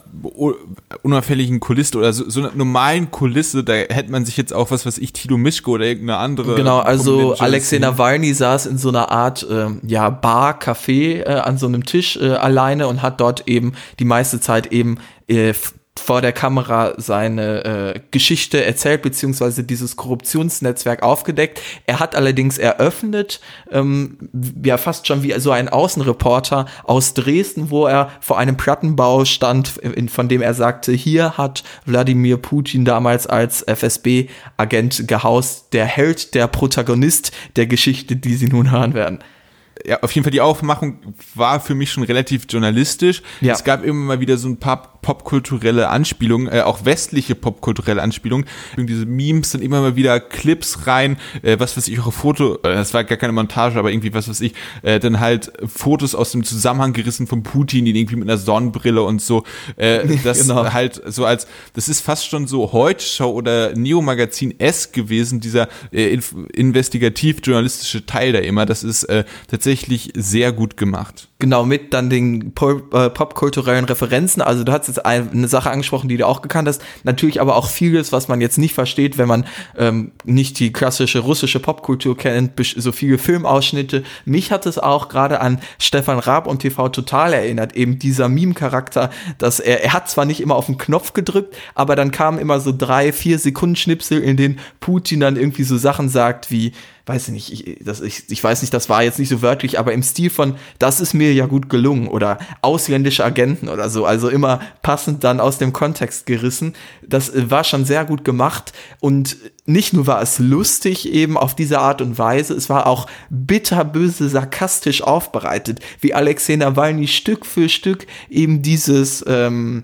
Speaker 3: unauffälligen Kulisse oder so, so einer normalen Kulisse, da hätte man sich jetzt auch was, was ich, Tilo Mischko oder irgendeine andere.
Speaker 4: Genau, also Alexei Nawalny saß in so einer Art äh, ja Bar, Café äh, an so einem Tisch äh, alleine und hat dort eben die meiste Zeit eben äh, vor der Kamera seine äh, Geschichte erzählt, beziehungsweise dieses Korruptionsnetzwerk aufgedeckt. Er hat allerdings eröffnet, ähm, ja fast schon wie so ein Außenreporter aus Dresden, wo er vor einem Plattenbau stand, in, von dem er sagte, hier hat Wladimir Putin damals als FSB-Agent gehaust, der Held, der Protagonist der Geschichte, die Sie nun hören werden
Speaker 3: ja, auf jeden Fall die Aufmachung war für mich schon relativ journalistisch. Ja. Es gab immer mal wieder so ein paar popkulturelle Anspielungen, äh, auch westliche popkulturelle Anspielungen. Diese Memes sind immer mal wieder Clips rein, äh, was weiß ich, auch Foto, äh, das war gar keine Montage, aber irgendwie was weiß ich, äh, dann halt Fotos aus dem Zusammenhang gerissen von Putin, die irgendwie mit einer Sonnenbrille und so. Äh, [LAUGHS] das genau. halt so als, das ist fast schon so Heute-Show oder Neo-Magazin S gewesen, dieser äh, investigativ-journalistische Teil da immer. Das ist äh, tatsächlich tatsächlich sehr gut gemacht.
Speaker 4: Genau, mit dann den Pop äh, popkulturellen Referenzen. Also du hast jetzt eine Sache angesprochen, die du auch gekannt hast. Natürlich aber auch vieles, was man jetzt nicht versteht, wenn man ähm, nicht die klassische russische Popkultur kennt, so viele Filmausschnitte. Mich hat es auch gerade an Stefan Raab und TV Total erinnert, eben dieser Meme-Charakter, dass er, er hat zwar nicht immer auf den Knopf gedrückt, aber dann kamen immer so drei, vier Sekunden Schnipsel, in denen Putin dann irgendwie so Sachen sagt wie, weiß ich nicht, ich, das, ich, ich weiß nicht, das war jetzt nicht so wörtlich, aber im Stil von, das ist mir ja gut gelungen oder ausländische Agenten oder so, also immer passend dann aus dem Kontext gerissen. Das äh, war schon sehr gut gemacht und nicht nur war es lustig eben auf diese Art und Weise, es war auch bitterböse, sarkastisch aufbereitet, wie Alexei Nawalny Stück für Stück eben dieses, ähm,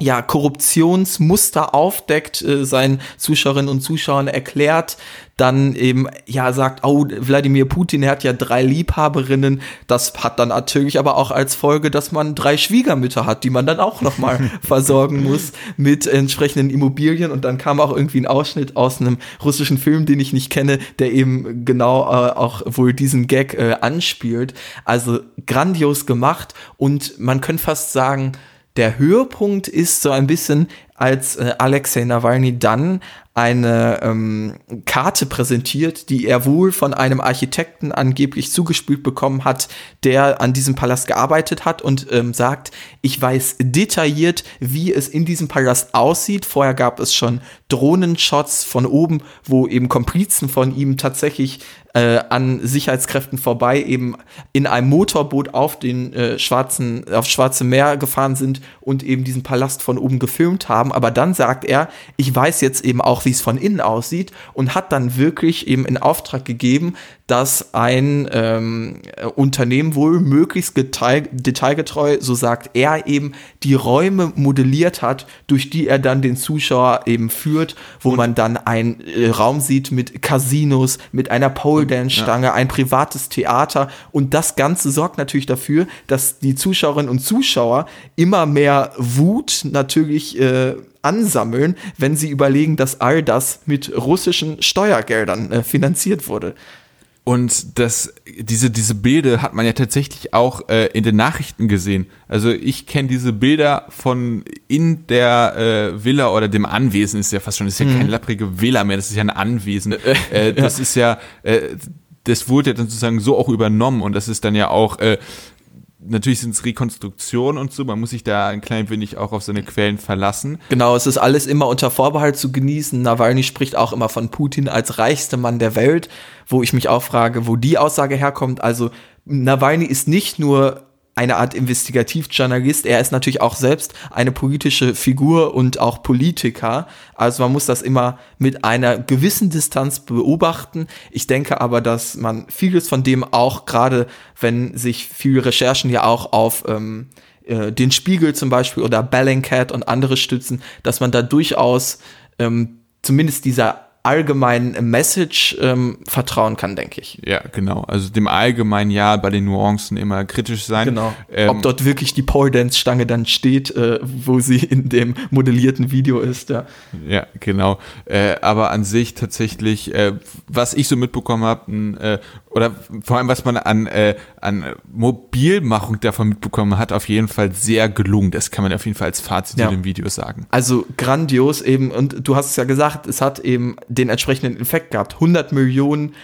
Speaker 4: ja, Korruptionsmuster aufdeckt, äh, seinen Zuschauerinnen und Zuschauern erklärt, dann eben, ja, sagt, oh, Wladimir Putin, er hat ja drei Liebhaberinnen. Das hat dann natürlich aber auch als Folge, dass man drei Schwiegermütter hat, die man dann auch nochmal [LAUGHS] versorgen muss mit entsprechenden Immobilien. Und dann kam auch irgendwie ein Ausschnitt aus einem russischen Film, den ich nicht kenne, der eben genau äh, auch wohl diesen Gag äh, anspielt. Also grandios gemacht und man könnte fast sagen, der Höhepunkt ist so ein bisschen, als äh, Alexei Nawalny dann eine ähm, Karte präsentiert, die er wohl von einem Architekten angeblich zugespielt bekommen hat, der an diesem Palast gearbeitet hat und ähm, sagt, ich weiß detailliert, wie es in diesem Palast aussieht. Vorher gab es schon Drohnenshots von oben, wo eben Komplizen von ihm tatsächlich äh, an Sicherheitskräften vorbei eben in einem Motorboot auf den äh, schwarzen auf schwarze Meer gefahren sind und eben diesen Palast von oben gefilmt haben. Aber dann sagt er, ich weiß jetzt eben auch auch wie es von innen aussieht und hat dann wirklich eben in Auftrag gegeben, dass ein ähm, Unternehmen wohl möglichst detail, detailgetreu, so sagt er eben, die Räume modelliert hat, durch die er dann den Zuschauer eben führt, wo und man dann einen äh, Raum sieht mit Casinos, mit einer Pole Dance Stange, ja. ein privates Theater und das Ganze sorgt natürlich dafür, dass die Zuschauerinnen und Zuschauer immer mehr Wut natürlich äh, ansammeln, wenn sie überlegen, dass all das mit russischen Steuergeldern äh, finanziert wurde.
Speaker 3: Und das, diese, diese Bilder hat man ja tatsächlich auch äh, in den Nachrichten gesehen. Also ich kenne diese Bilder von in der äh, Villa oder dem Anwesen, ist ja fast schon, das ist ja mhm. keine lapprige Villa mehr, das ist ja ein Anwesen. [LAUGHS] Äh, das ja. ist ja, äh, das wurde ja dann sozusagen so auch übernommen und das ist dann ja auch äh, natürlich sind es Rekonstruktionen und so, man muss sich da ein klein wenig auch auf seine Quellen verlassen.
Speaker 4: Genau, es ist alles immer unter Vorbehalt zu genießen. Nawalny spricht auch immer von Putin als reichster Mann der Welt, wo ich mich auch frage, wo die Aussage herkommt. Also Nawalny ist nicht nur eine Art Investigativjournalist. Er ist natürlich auch selbst eine politische Figur und auch Politiker. Also man muss das immer mit einer gewissen Distanz beobachten. Ich denke aber, dass man vieles von dem auch, gerade wenn sich viele Recherchen ja auch auf ähm, äh, den Spiegel zum Beispiel oder Bellingcat und andere stützen, dass man da durchaus ähm, zumindest dieser allgemeinen Message ähm, vertrauen kann, denke ich.
Speaker 3: Ja, genau. Also dem allgemeinen Ja bei den Nuancen immer kritisch sein.
Speaker 4: Genau. Ähm, Ob dort wirklich die Pole Dance Stange dann steht, äh, wo sie [LAUGHS] in dem modellierten Video ist. Ja,
Speaker 3: ja genau. Äh, aber an sich tatsächlich, äh, was ich so mitbekommen habe, äh, oder vor allem was man an, äh, an Mobilmachung davon mitbekommen hat, auf jeden Fall sehr gelungen. Das kann man auf jeden Fall als Fazit ja. in dem Video sagen.
Speaker 4: Also grandios eben. Und du hast es ja gesagt, es hat eben den entsprechenden Effekt gehabt. 100 Millionen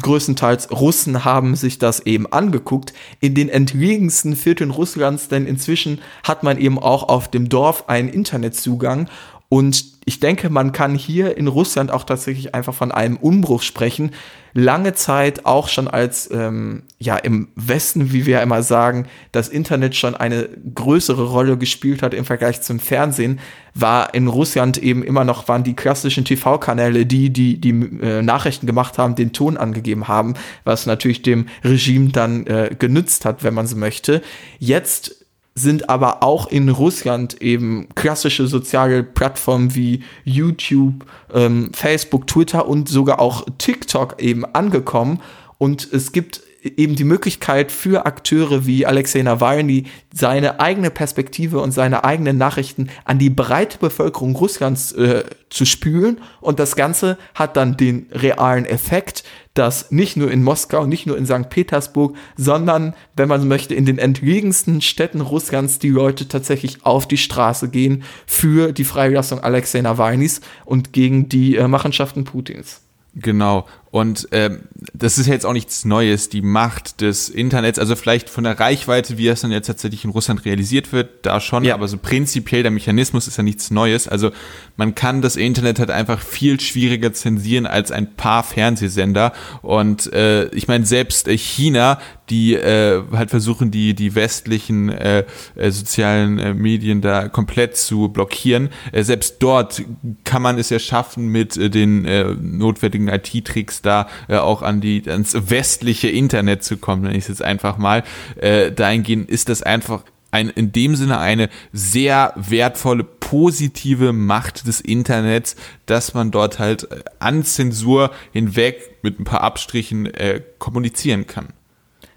Speaker 4: größtenteils Russen haben sich das eben angeguckt. In den entlegensten Vierteln Russlands, denn inzwischen hat man eben auch auf dem Dorf einen Internetzugang und ich denke, man kann hier in Russland auch tatsächlich einfach von einem Umbruch sprechen. Lange Zeit auch schon als, ähm, ja, im Westen, wie wir ja immer sagen, das Internet schon eine größere Rolle gespielt hat im Vergleich zum Fernsehen, war in Russland eben immer noch, waren die klassischen TV-Kanäle, die, die, die äh, Nachrichten gemacht haben, den Ton angegeben haben, was natürlich dem Regime dann äh, genützt hat, wenn man so möchte. Jetzt sind aber auch in Russland eben klassische soziale Plattformen wie YouTube, ähm, Facebook, Twitter und sogar auch TikTok eben angekommen. Und es gibt eben die Möglichkeit für Akteure wie Alexei Nawalny seine eigene Perspektive und seine eigenen Nachrichten an die breite Bevölkerung Russlands äh, zu spülen. Und das Ganze hat dann den realen Effekt, dass nicht nur in Moskau, nicht nur in St. Petersburg, sondern, wenn man möchte, in den entlegensten Städten Russlands die Leute tatsächlich auf die Straße gehen für die Freilassung Alexei Nawalnys und gegen die äh, Machenschaften Putins.
Speaker 3: Genau. Und ähm, das ist ja jetzt auch nichts Neues, die Macht des Internets, also vielleicht von der Reichweite, wie es dann jetzt tatsächlich in Russland realisiert wird, da schon, ja. aber so prinzipiell der Mechanismus ist ja nichts Neues. Also man kann das Internet halt einfach viel schwieriger zensieren als ein paar Fernsehsender. Und äh, ich meine, selbst äh, China, die äh, halt versuchen, die, die westlichen äh, äh, sozialen äh, Medien da komplett zu blockieren, äh, selbst dort kann man es ja schaffen, mit äh, den äh, notwendigen IT-Tricks da äh, auch an die, ans westliche Internet zu kommen, wenn ich es jetzt einfach mal, äh, dahingehend ist das einfach ein, in dem Sinne eine sehr wertvolle, positive Macht des Internets, dass man dort halt äh, an Zensur hinweg mit ein paar Abstrichen äh, kommunizieren kann.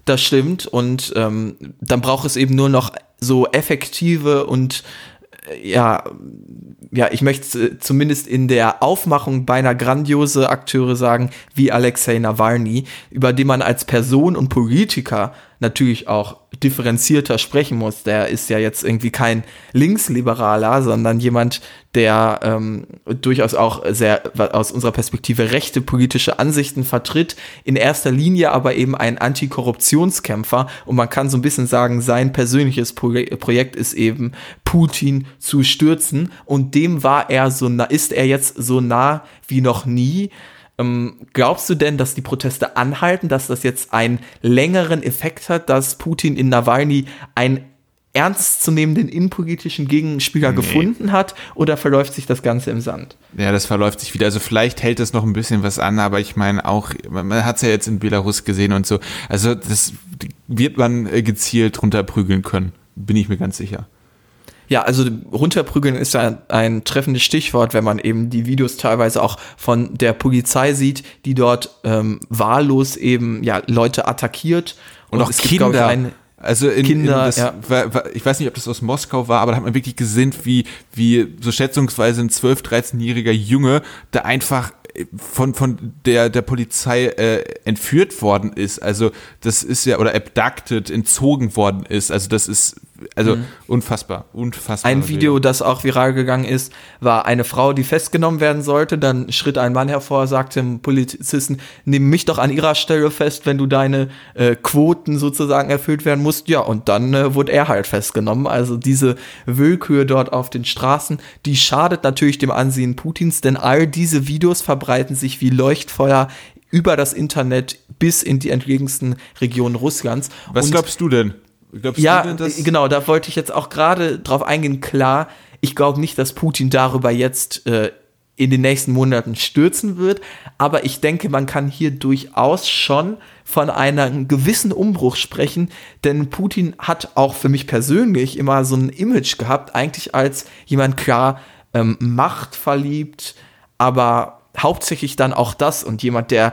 Speaker 4: Das stimmt und ähm, dann braucht es eben nur noch so effektive und ja, ja, ich möchte zumindest in der Aufmachung beinahe grandiose Akteure sagen, wie Alexei Nawalny, über die man als Person und Politiker natürlich auch differenzierter sprechen muss. Der ist ja jetzt irgendwie kein Linksliberaler, sondern jemand, der ähm, durchaus auch sehr aus unserer Perspektive rechte politische Ansichten vertritt, in erster Linie aber eben ein Antikorruptionskämpfer und man kann so ein bisschen sagen, sein persönliches Pro Projekt ist eben Putin zu stürzen und dem war er so nah, ist er jetzt so nah wie noch nie. Ähm, glaubst du denn, dass die Proteste anhalten, dass das jetzt einen längeren Effekt hat, dass Putin in Nawalny ein ernstzunehmenden innenpolitischen Gegenspieler nee. gefunden hat oder verläuft sich das Ganze im Sand?
Speaker 3: Ja, das verläuft sich wieder. Also vielleicht hält es noch ein bisschen was an, aber ich meine auch, man hat es ja jetzt in Belarus gesehen und so. Also das wird man äh, gezielt runterprügeln können, bin ich mir ganz sicher.
Speaker 4: Ja, also runterprügeln ist ja ein treffendes Stichwort, wenn man eben die Videos teilweise auch von der Polizei sieht, die dort ähm, wahllos eben ja Leute attackiert
Speaker 3: und, und auch Kinder. Gibt, ein, also in, Kinder, in das, ja. ich weiß nicht, ob das aus Moskau war, aber da hat man wirklich gesehen, wie, wie so schätzungsweise ein 12-, 13-jähriger Junge da einfach von, von der, der Polizei äh, entführt worden ist. Also das ist ja, oder abducted, entzogen worden ist. Also das ist also mhm. unfassbar, unfassbar.
Speaker 4: Ein Video, das auch viral gegangen ist, war eine Frau, die festgenommen werden sollte. Dann schritt ein Mann hervor, sagte dem Polizisten, nimm mich doch an ihrer Stelle fest, wenn du deine äh, Quoten sozusagen erfüllt werden musst. Ja, und dann äh, wurde er halt festgenommen. Also diese Willkür dort auf den Straßen, die schadet natürlich dem Ansehen Putins, denn all diese Videos verbreiten sich wie Leuchtfeuer über das Internet bis in die entlegensten Regionen Russlands.
Speaker 3: Was und glaubst du denn?
Speaker 4: Glaubst ja, denn, genau, da wollte ich jetzt auch gerade drauf eingehen. Klar, ich glaube nicht, dass Putin darüber jetzt äh, in den nächsten Monaten stürzen wird, aber ich denke, man kann hier durchaus schon von einem gewissen Umbruch sprechen, denn Putin hat auch für mich persönlich immer so ein Image gehabt, eigentlich als jemand klar ähm, Macht verliebt, aber hauptsächlich dann auch das und jemand, der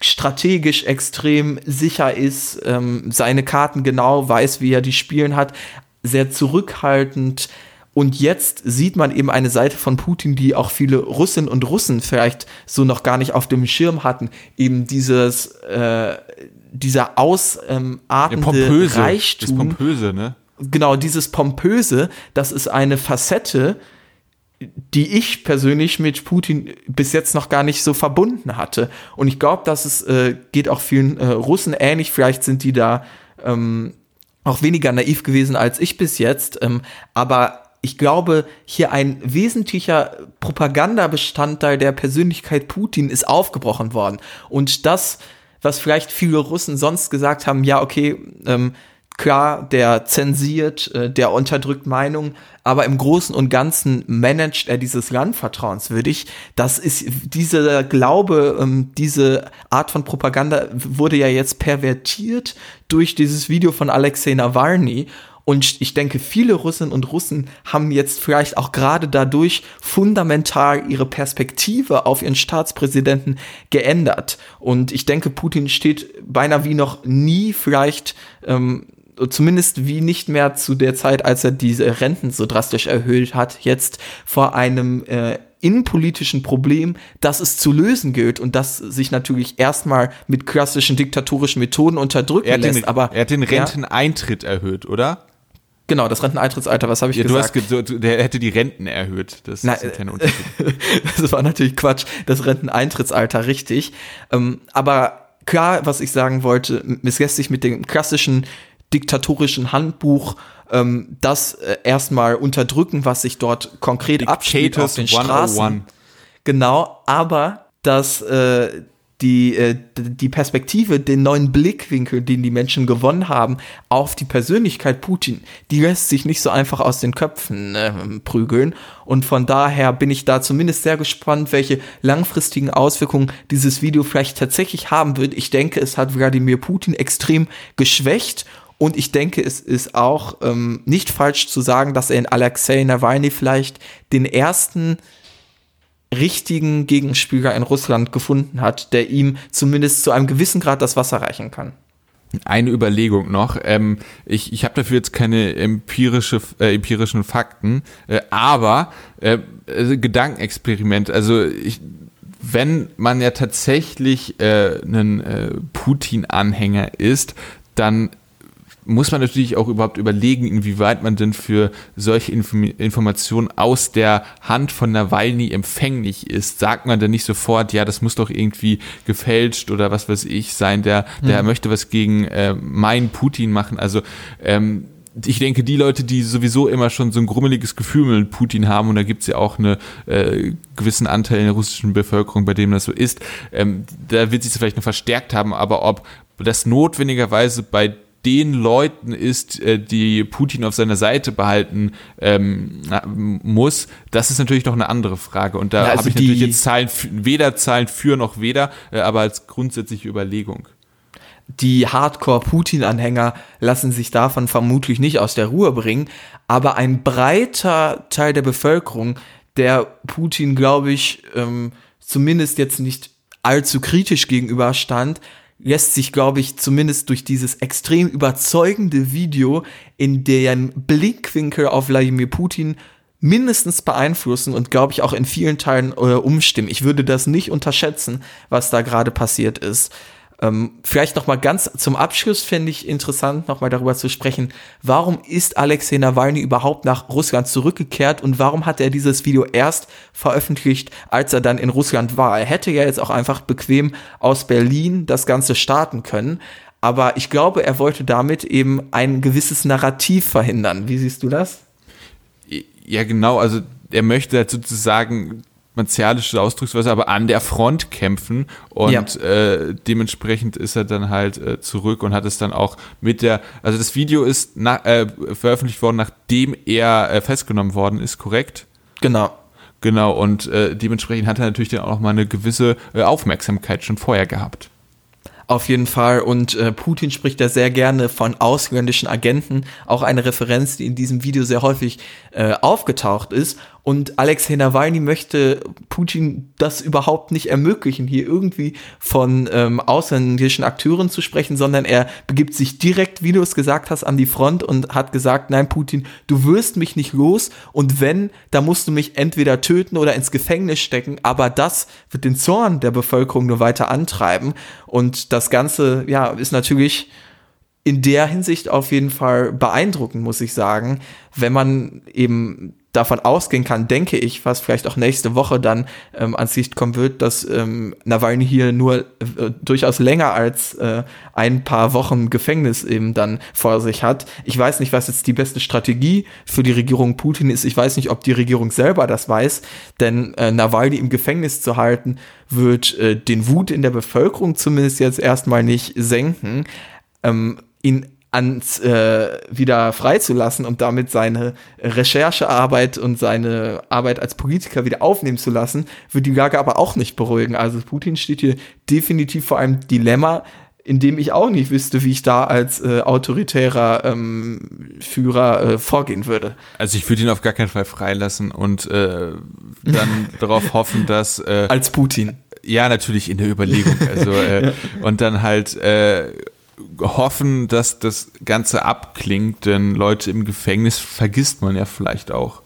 Speaker 4: strategisch extrem sicher ist, ähm, seine Karten genau weiß, wie er die spielen hat, sehr zurückhaltend. Und jetzt sieht man eben eine Seite von Putin, die auch viele Russinnen und Russen vielleicht so noch gar nicht auf dem Schirm hatten. Eben dieses, äh, dieser ausartende ähm,
Speaker 3: pompöse,
Speaker 4: Reichtum. Das
Speaker 3: Pompöse, ne?
Speaker 4: Genau, dieses Pompöse, das ist eine Facette, die ich persönlich mit Putin bis jetzt noch gar nicht so verbunden hatte. Und ich glaube, dass es äh, geht auch vielen äh, Russen ähnlich. Vielleicht sind die da ähm, auch weniger naiv gewesen als ich bis jetzt. Ähm, aber ich glaube, hier ein wesentlicher Propagandabestandteil der Persönlichkeit Putin ist aufgebrochen worden. Und das, was vielleicht viele Russen sonst gesagt haben, ja, okay, ähm, klar, der zensiert, äh, der unterdrückt Meinungen, aber im Großen und Ganzen managt er dieses Land vertrauenswürdig. Das ist dieser Glaube, ähm, diese Art von Propaganda wurde ja jetzt pervertiert durch dieses Video von Alexei Nawalny. Und ich denke, viele Russinnen und Russen haben jetzt vielleicht auch gerade dadurch fundamental ihre Perspektive auf ihren Staatspräsidenten geändert. Und ich denke, Putin steht beinahe wie noch nie vielleicht ähm, zumindest wie nicht mehr zu der Zeit, als er diese Renten so drastisch erhöht hat, jetzt vor einem äh, innenpolitischen Problem, das es zu lösen gilt und das sich natürlich erstmal mit klassischen diktatorischen Methoden unterdrücken
Speaker 3: er
Speaker 4: lässt.
Speaker 3: Den, aber er hat den Renteneintritt ja, erhöht, oder?
Speaker 4: Genau, das Renteneintrittsalter, was habe ich ja, gesagt?
Speaker 3: Du hast, der hätte die Renten erhöht. Das
Speaker 4: Na, ist ein kleiner Unterschied. [LAUGHS] das war natürlich Quatsch. Das Renteneintrittsalter, richtig. Ähm, aber klar, was ich sagen wollte, es lässt sich mit dem klassischen diktatorischen Handbuch ähm, das äh, erstmal unterdrücken, was sich dort konkret abspielt auf den Straßen. 101. Genau, aber dass äh, die, äh, die Perspektive, den neuen Blickwinkel, den die Menschen gewonnen haben, auf die Persönlichkeit Putin, die lässt sich nicht so einfach aus den Köpfen äh, prügeln. Und von daher bin ich da zumindest sehr gespannt, welche langfristigen Auswirkungen dieses Video vielleicht tatsächlich haben wird. Ich denke, es hat Wladimir Putin extrem geschwächt und ich denke, es ist auch ähm, nicht falsch zu sagen, dass er in Alexei Nawalny vielleicht den ersten richtigen Gegenspieler in Russland gefunden hat, der ihm zumindest zu einem gewissen Grad das Wasser reichen kann.
Speaker 3: Eine Überlegung noch. Ähm, ich ich habe dafür jetzt keine empirische, äh, empirischen Fakten, äh, aber äh, also Gedankenexperiment. Also ich, wenn man ja tatsächlich äh, ein äh, Putin-Anhänger ist, dann muss man natürlich auch überhaupt überlegen, inwieweit man denn für solche Inform Informationen aus der Hand von Nawalny empfänglich ist. Sagt man dann nicht sofort, ja, das muss doch irgendwie gefälscht oder was weiß ich sein, der, der mhm. möchte was gegen äh, mein Putin machen. Also ähm, ich denke, die Leute, die sowieso immer schon so ein grummeliges Gefühl mit Putin haben, und da gibt es ja auch einen äh, gewissen Anteil in der russischen Bevölkerung, bei dem das so ist, ähm, da wird sich das vielleicht noch verstärkt haben, aber ob das notwendigerweise bei den Leuten ist, äh, die Putin auf seiner Seite behalten ähm, muss, das ist natürlich noch eine andere Frage. Und da ja, also habe ich natürlich jetzt Zahlen, weder Zahlen für noch weder, äh, aber als grundsätzliche Überlegung
Speaker 4: die Hardcore-Putin-Anhänger lassen sich davon vermutlich nicht aus der Ruhe bringen, aber ein breiter Teil der Bevölkerung, der Putin, glaube ich, ähm, zumindest jetzt nicht allzu kritisch gegenüberstand, lässt sich, glaube ich, zumindest durch dieses extrem überzeugende Video in deren Blickwinkel auf Wladimir Putin mindestens beeinflussen und glaube ich auch in vielen Teilen äh, umstimmen. Ich würde das nicht unterschätzen, was da gerade passiert ist. Ähm, vielleicht noch mal ganz zum Abschluss fände ich interessant, noch mal darüber zu sprechen, warum ist Alexei Nawalny überhaupt nach Russland zurückgekehrt und warum hat er dieses Video erst veröffentlicht, als er dann in Russland war? Er hätte ja jetzt auch einfach bequem aus Berlin das Ganze starten können, aber ich glaube, er wollte damit eben ein gewisses Narrativ verhindern. Wie siehst du das?
Speaker 3: Ja, genau, also er möchte sozusagen martialische Ausdrucksweise, aber an der Front kämpfen und ja. äh, dementsprechend ist er dann halt äh, zurück und hat es dann auch mit der, also das Video ist na, äh, veröffentlicht worden, nachdem er äh, festgenommen worden ist, korrekt?
Speaker 4: Genau.
Speaker 3: Genau, und äh, dementsprechend hat er natürlich dann auch noch mal eine gewisse äh, Aufmerksamkeit schon vorher gehabt.
Speaker 4: Auf jeden Fall. Und äh, Putin spricht ja sehr gerne von ausländischen Agenten. Auch eine Referenz, die in diesem Video sehr häufig äh, aufgetaucht ist. Und Alexei Nawalny möchte Putin das überhaupt nicht ermöglichen, hier irgendwie von ähm, ausländischen Akteuren zu sprechen, sondern er begibt sich direkt, wie du es gesagt hast, an die Front und hat gesagt, nein, Putin, du wirst mich nicht los. Und wenn, da musst du mich entweder töten oder ins Gefängnis stecken, aber das wird den Zorn der Bevölkerung nur weiter antreiben. Und das Ganze, ja, ist natürlich in der Hinsicht auf jeden Fall beeindruckend, muss ich sagen, wenn man eben davon ausgehen kann, denke ich, was vielleicht auch nächste Woche dann ähm, ans Licht kommen wird, dass ähm, Nawalny hier nur äh, durchaus länger als äh, ein paar Wochen Gefängnis eben dann vor sich hat. Ich weiß nicht, was jetzt die beste Strategie für die Regierung Putin ist. Ich weiß nicht, ob die Regierung selber das weiß, denn äh, Nawalny im Gefängnis zu halten, wird äh, den Wut in der Bevölkerung zumindest jetzt erstmal nicht senken. Ähm, ihn ans äh, wieder freizulassen und damit seine Recherchearbeit und seine Arbeit als Politiker wieder aufnehmen zu lassen, wird die Lage aber auch nicht beruhigen. Also Putin steht hier definitiv vor einem Dilemma, in dem ich auch nicht wüsste, wie ich da als äh, autoritärer ähm, Führer äh, vorgehen würde.
Speaker 3: Also ich würde ihn auf gar keinen Fall freilassen und äh, dann [LAUGHS] darauf hoffen, dass
Speaker 4: äh, als Putin.
Speaker 3: Ja, natürlich in der Überlegung. Also äh, [LAUGHS] und dann halt äh, hoffen, dass das Ganze abklingt, denn Leute im Gefängnis vergisst man ja vielleicht auch.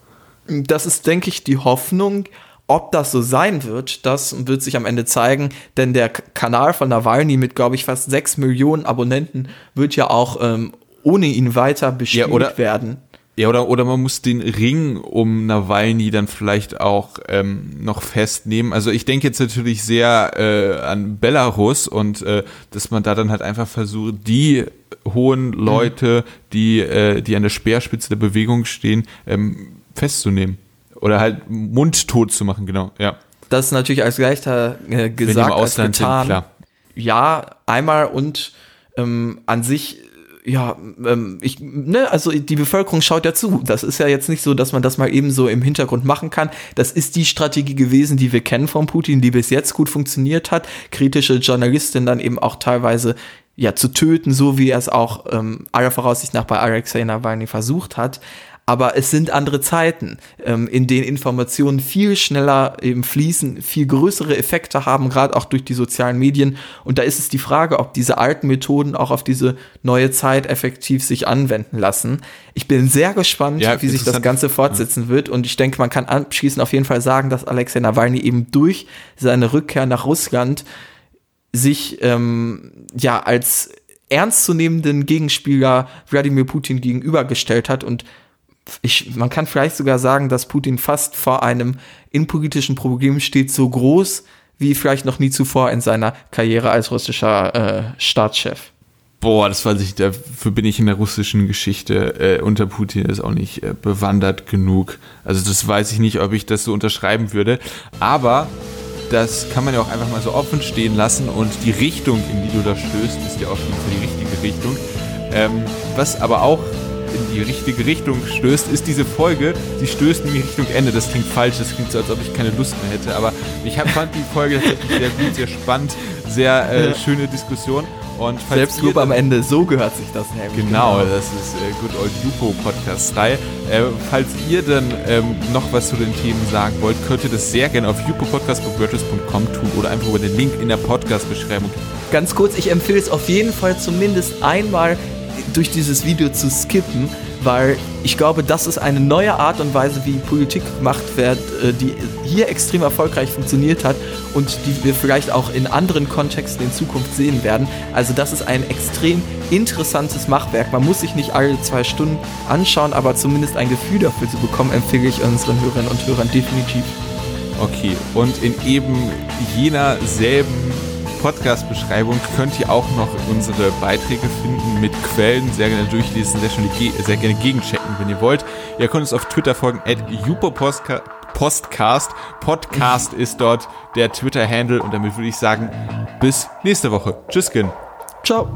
Speaker 4: Das ist, denke ich, die Hoffnung. Ob das so sein wird, das wird sich am Ende zeigen, denn der Kanal von Nawalny mit, glaube ich, fast sechs Millionen Abonnenten wird ja auch ähm, ohne ihn weiter bespielt ja, werden.
Speaker 3: Ja, oder, oder man muss den Ring um Nawalny dann vielleicht auch ähm, noch festnehmen. Also ich denke jetzt natürlich sehr äh, an Belarus und äh, dass man da dann halt einfach versucht, die hohen Leute, die, äh, die an der Speerspitze der Bewegung stehen, ähm, festzunehmen. Oder halt mundtot zu machen, genau, ja.
Speaker 4: Das ist natürlich als leichter äh, gesagt als getan. Sind, klar. Ja, einmal und ähm, an sich ja, ähm, ich, ne, also die Bevölkerung schaut ja zu. Das ist ja jetzt nicht so, dass man das mal eben so im Hintergrund machen kann. Das ist die Strategie gewesen, die wir kennen von Putin, die bis jetzt gut funktioniert hat. Kritische Journalistin dann eben auch teilweise ja zu töten, so wie er es auch ähm, aller Voraussicht nach bei Alexei Nawalny versucht hat aber es sind andere Zeiten, ähm, in denen Informationen viel schneller eben fließen, viel größere Effekte haben, gerade auch durch die sozialen Medien. Und da ist es die Frage, ob diese alten Methoden auch auf diese neue Zeit effektiv sich anwenden lassen. Ich bin sehr gespannt, ja, wie sich das Ganze fortsetzen ja. wird. Und ich denke, man kann abschließend auf jeden Fall sagen, dass Alexei Nawalny eben durch seine Rückkehr nach Russland sich ähm, ja als ernstzunehmenden Gegenspieler Wladimir Putin gegenübergestellt hat und ich, man kann vielleicht sogar sagen, dass Putin fast vor einem innenpolitischen Problem steht, so groß wie vielleicht noch nie zuvor in seiner Karriere als russischer äh, Staatschef.
Speaker 3: Boah, das weiß ich, dafür bin ich in der russischen Geschichte äh, unter Putin ist auch nicht äh, bewandert genug. Also das weiß ich nicht, ob ich das so unterschreiben würde. Aber das kann man ja auch einfach mal so offen stehen lassen und die Richtung, in die du da stößt, ist ja auch schon für die richtige Richtung. Ähm, was aber auch in die richtige Richtung stößt, ist diese Folge. Sie stößt nämlich Richtung Ende. Das klingt falsch, das klingt so, als ob ich keine Lust mehr hätte. Aber ich hab, fand die Folge tatsächlich sehr gut, sehr spannend, sehr äh, schöne Diskussion. Und
Speaker 4: Selbstlob am Ende, so gehört sich das
Speaker 3: nämlich. Genau, genau. das ist äh, Good Old Yupo Podcast Style. Äh, falls ihr dann ähm, noch was zu den Themen sagen wollt, könnt ihr das sehr gerne auf yupopodcast.wordpress.com tun oder einfach über den Link in der Podcast-Beschreibung.
Speaker 4: Ganz kurz, ich empfehle es auf jeden Fall zumindest einmal durch dieses Video zu skippen, weil ich glaube, das ist eine neue Art und Weise, wie Politik gemacht wird, äh, die hier extrem erfolgreich funktioniert hat und die wir vielleicht auch in anderen Kontexten in Zukunft sehen werden. Also das ist ein extrem interessantes Machwerk. Man muss sich nicht alle zwei Stunden anschauen, aber zumindest ein Gefühl dafür zu bekommen, empfehle ich unseren Hörerinnen und Hörern definitiv.
Speaker 3: Okay, und in eben jener selben Podcast-Beschreibung könnt ihr auch noch unsere Beiträge finden mit Quellen. Sehr gerne durchlesen, sehr, schön, sehr gerne gegenchecken, wenn ihr wollt. Ihr könnt uns auf Twitter folgen, at Postcast. Podcast ist dort der Twitter-Handle und damit würde ich sagen, bis nächste Woche. Tschüss, Ciao.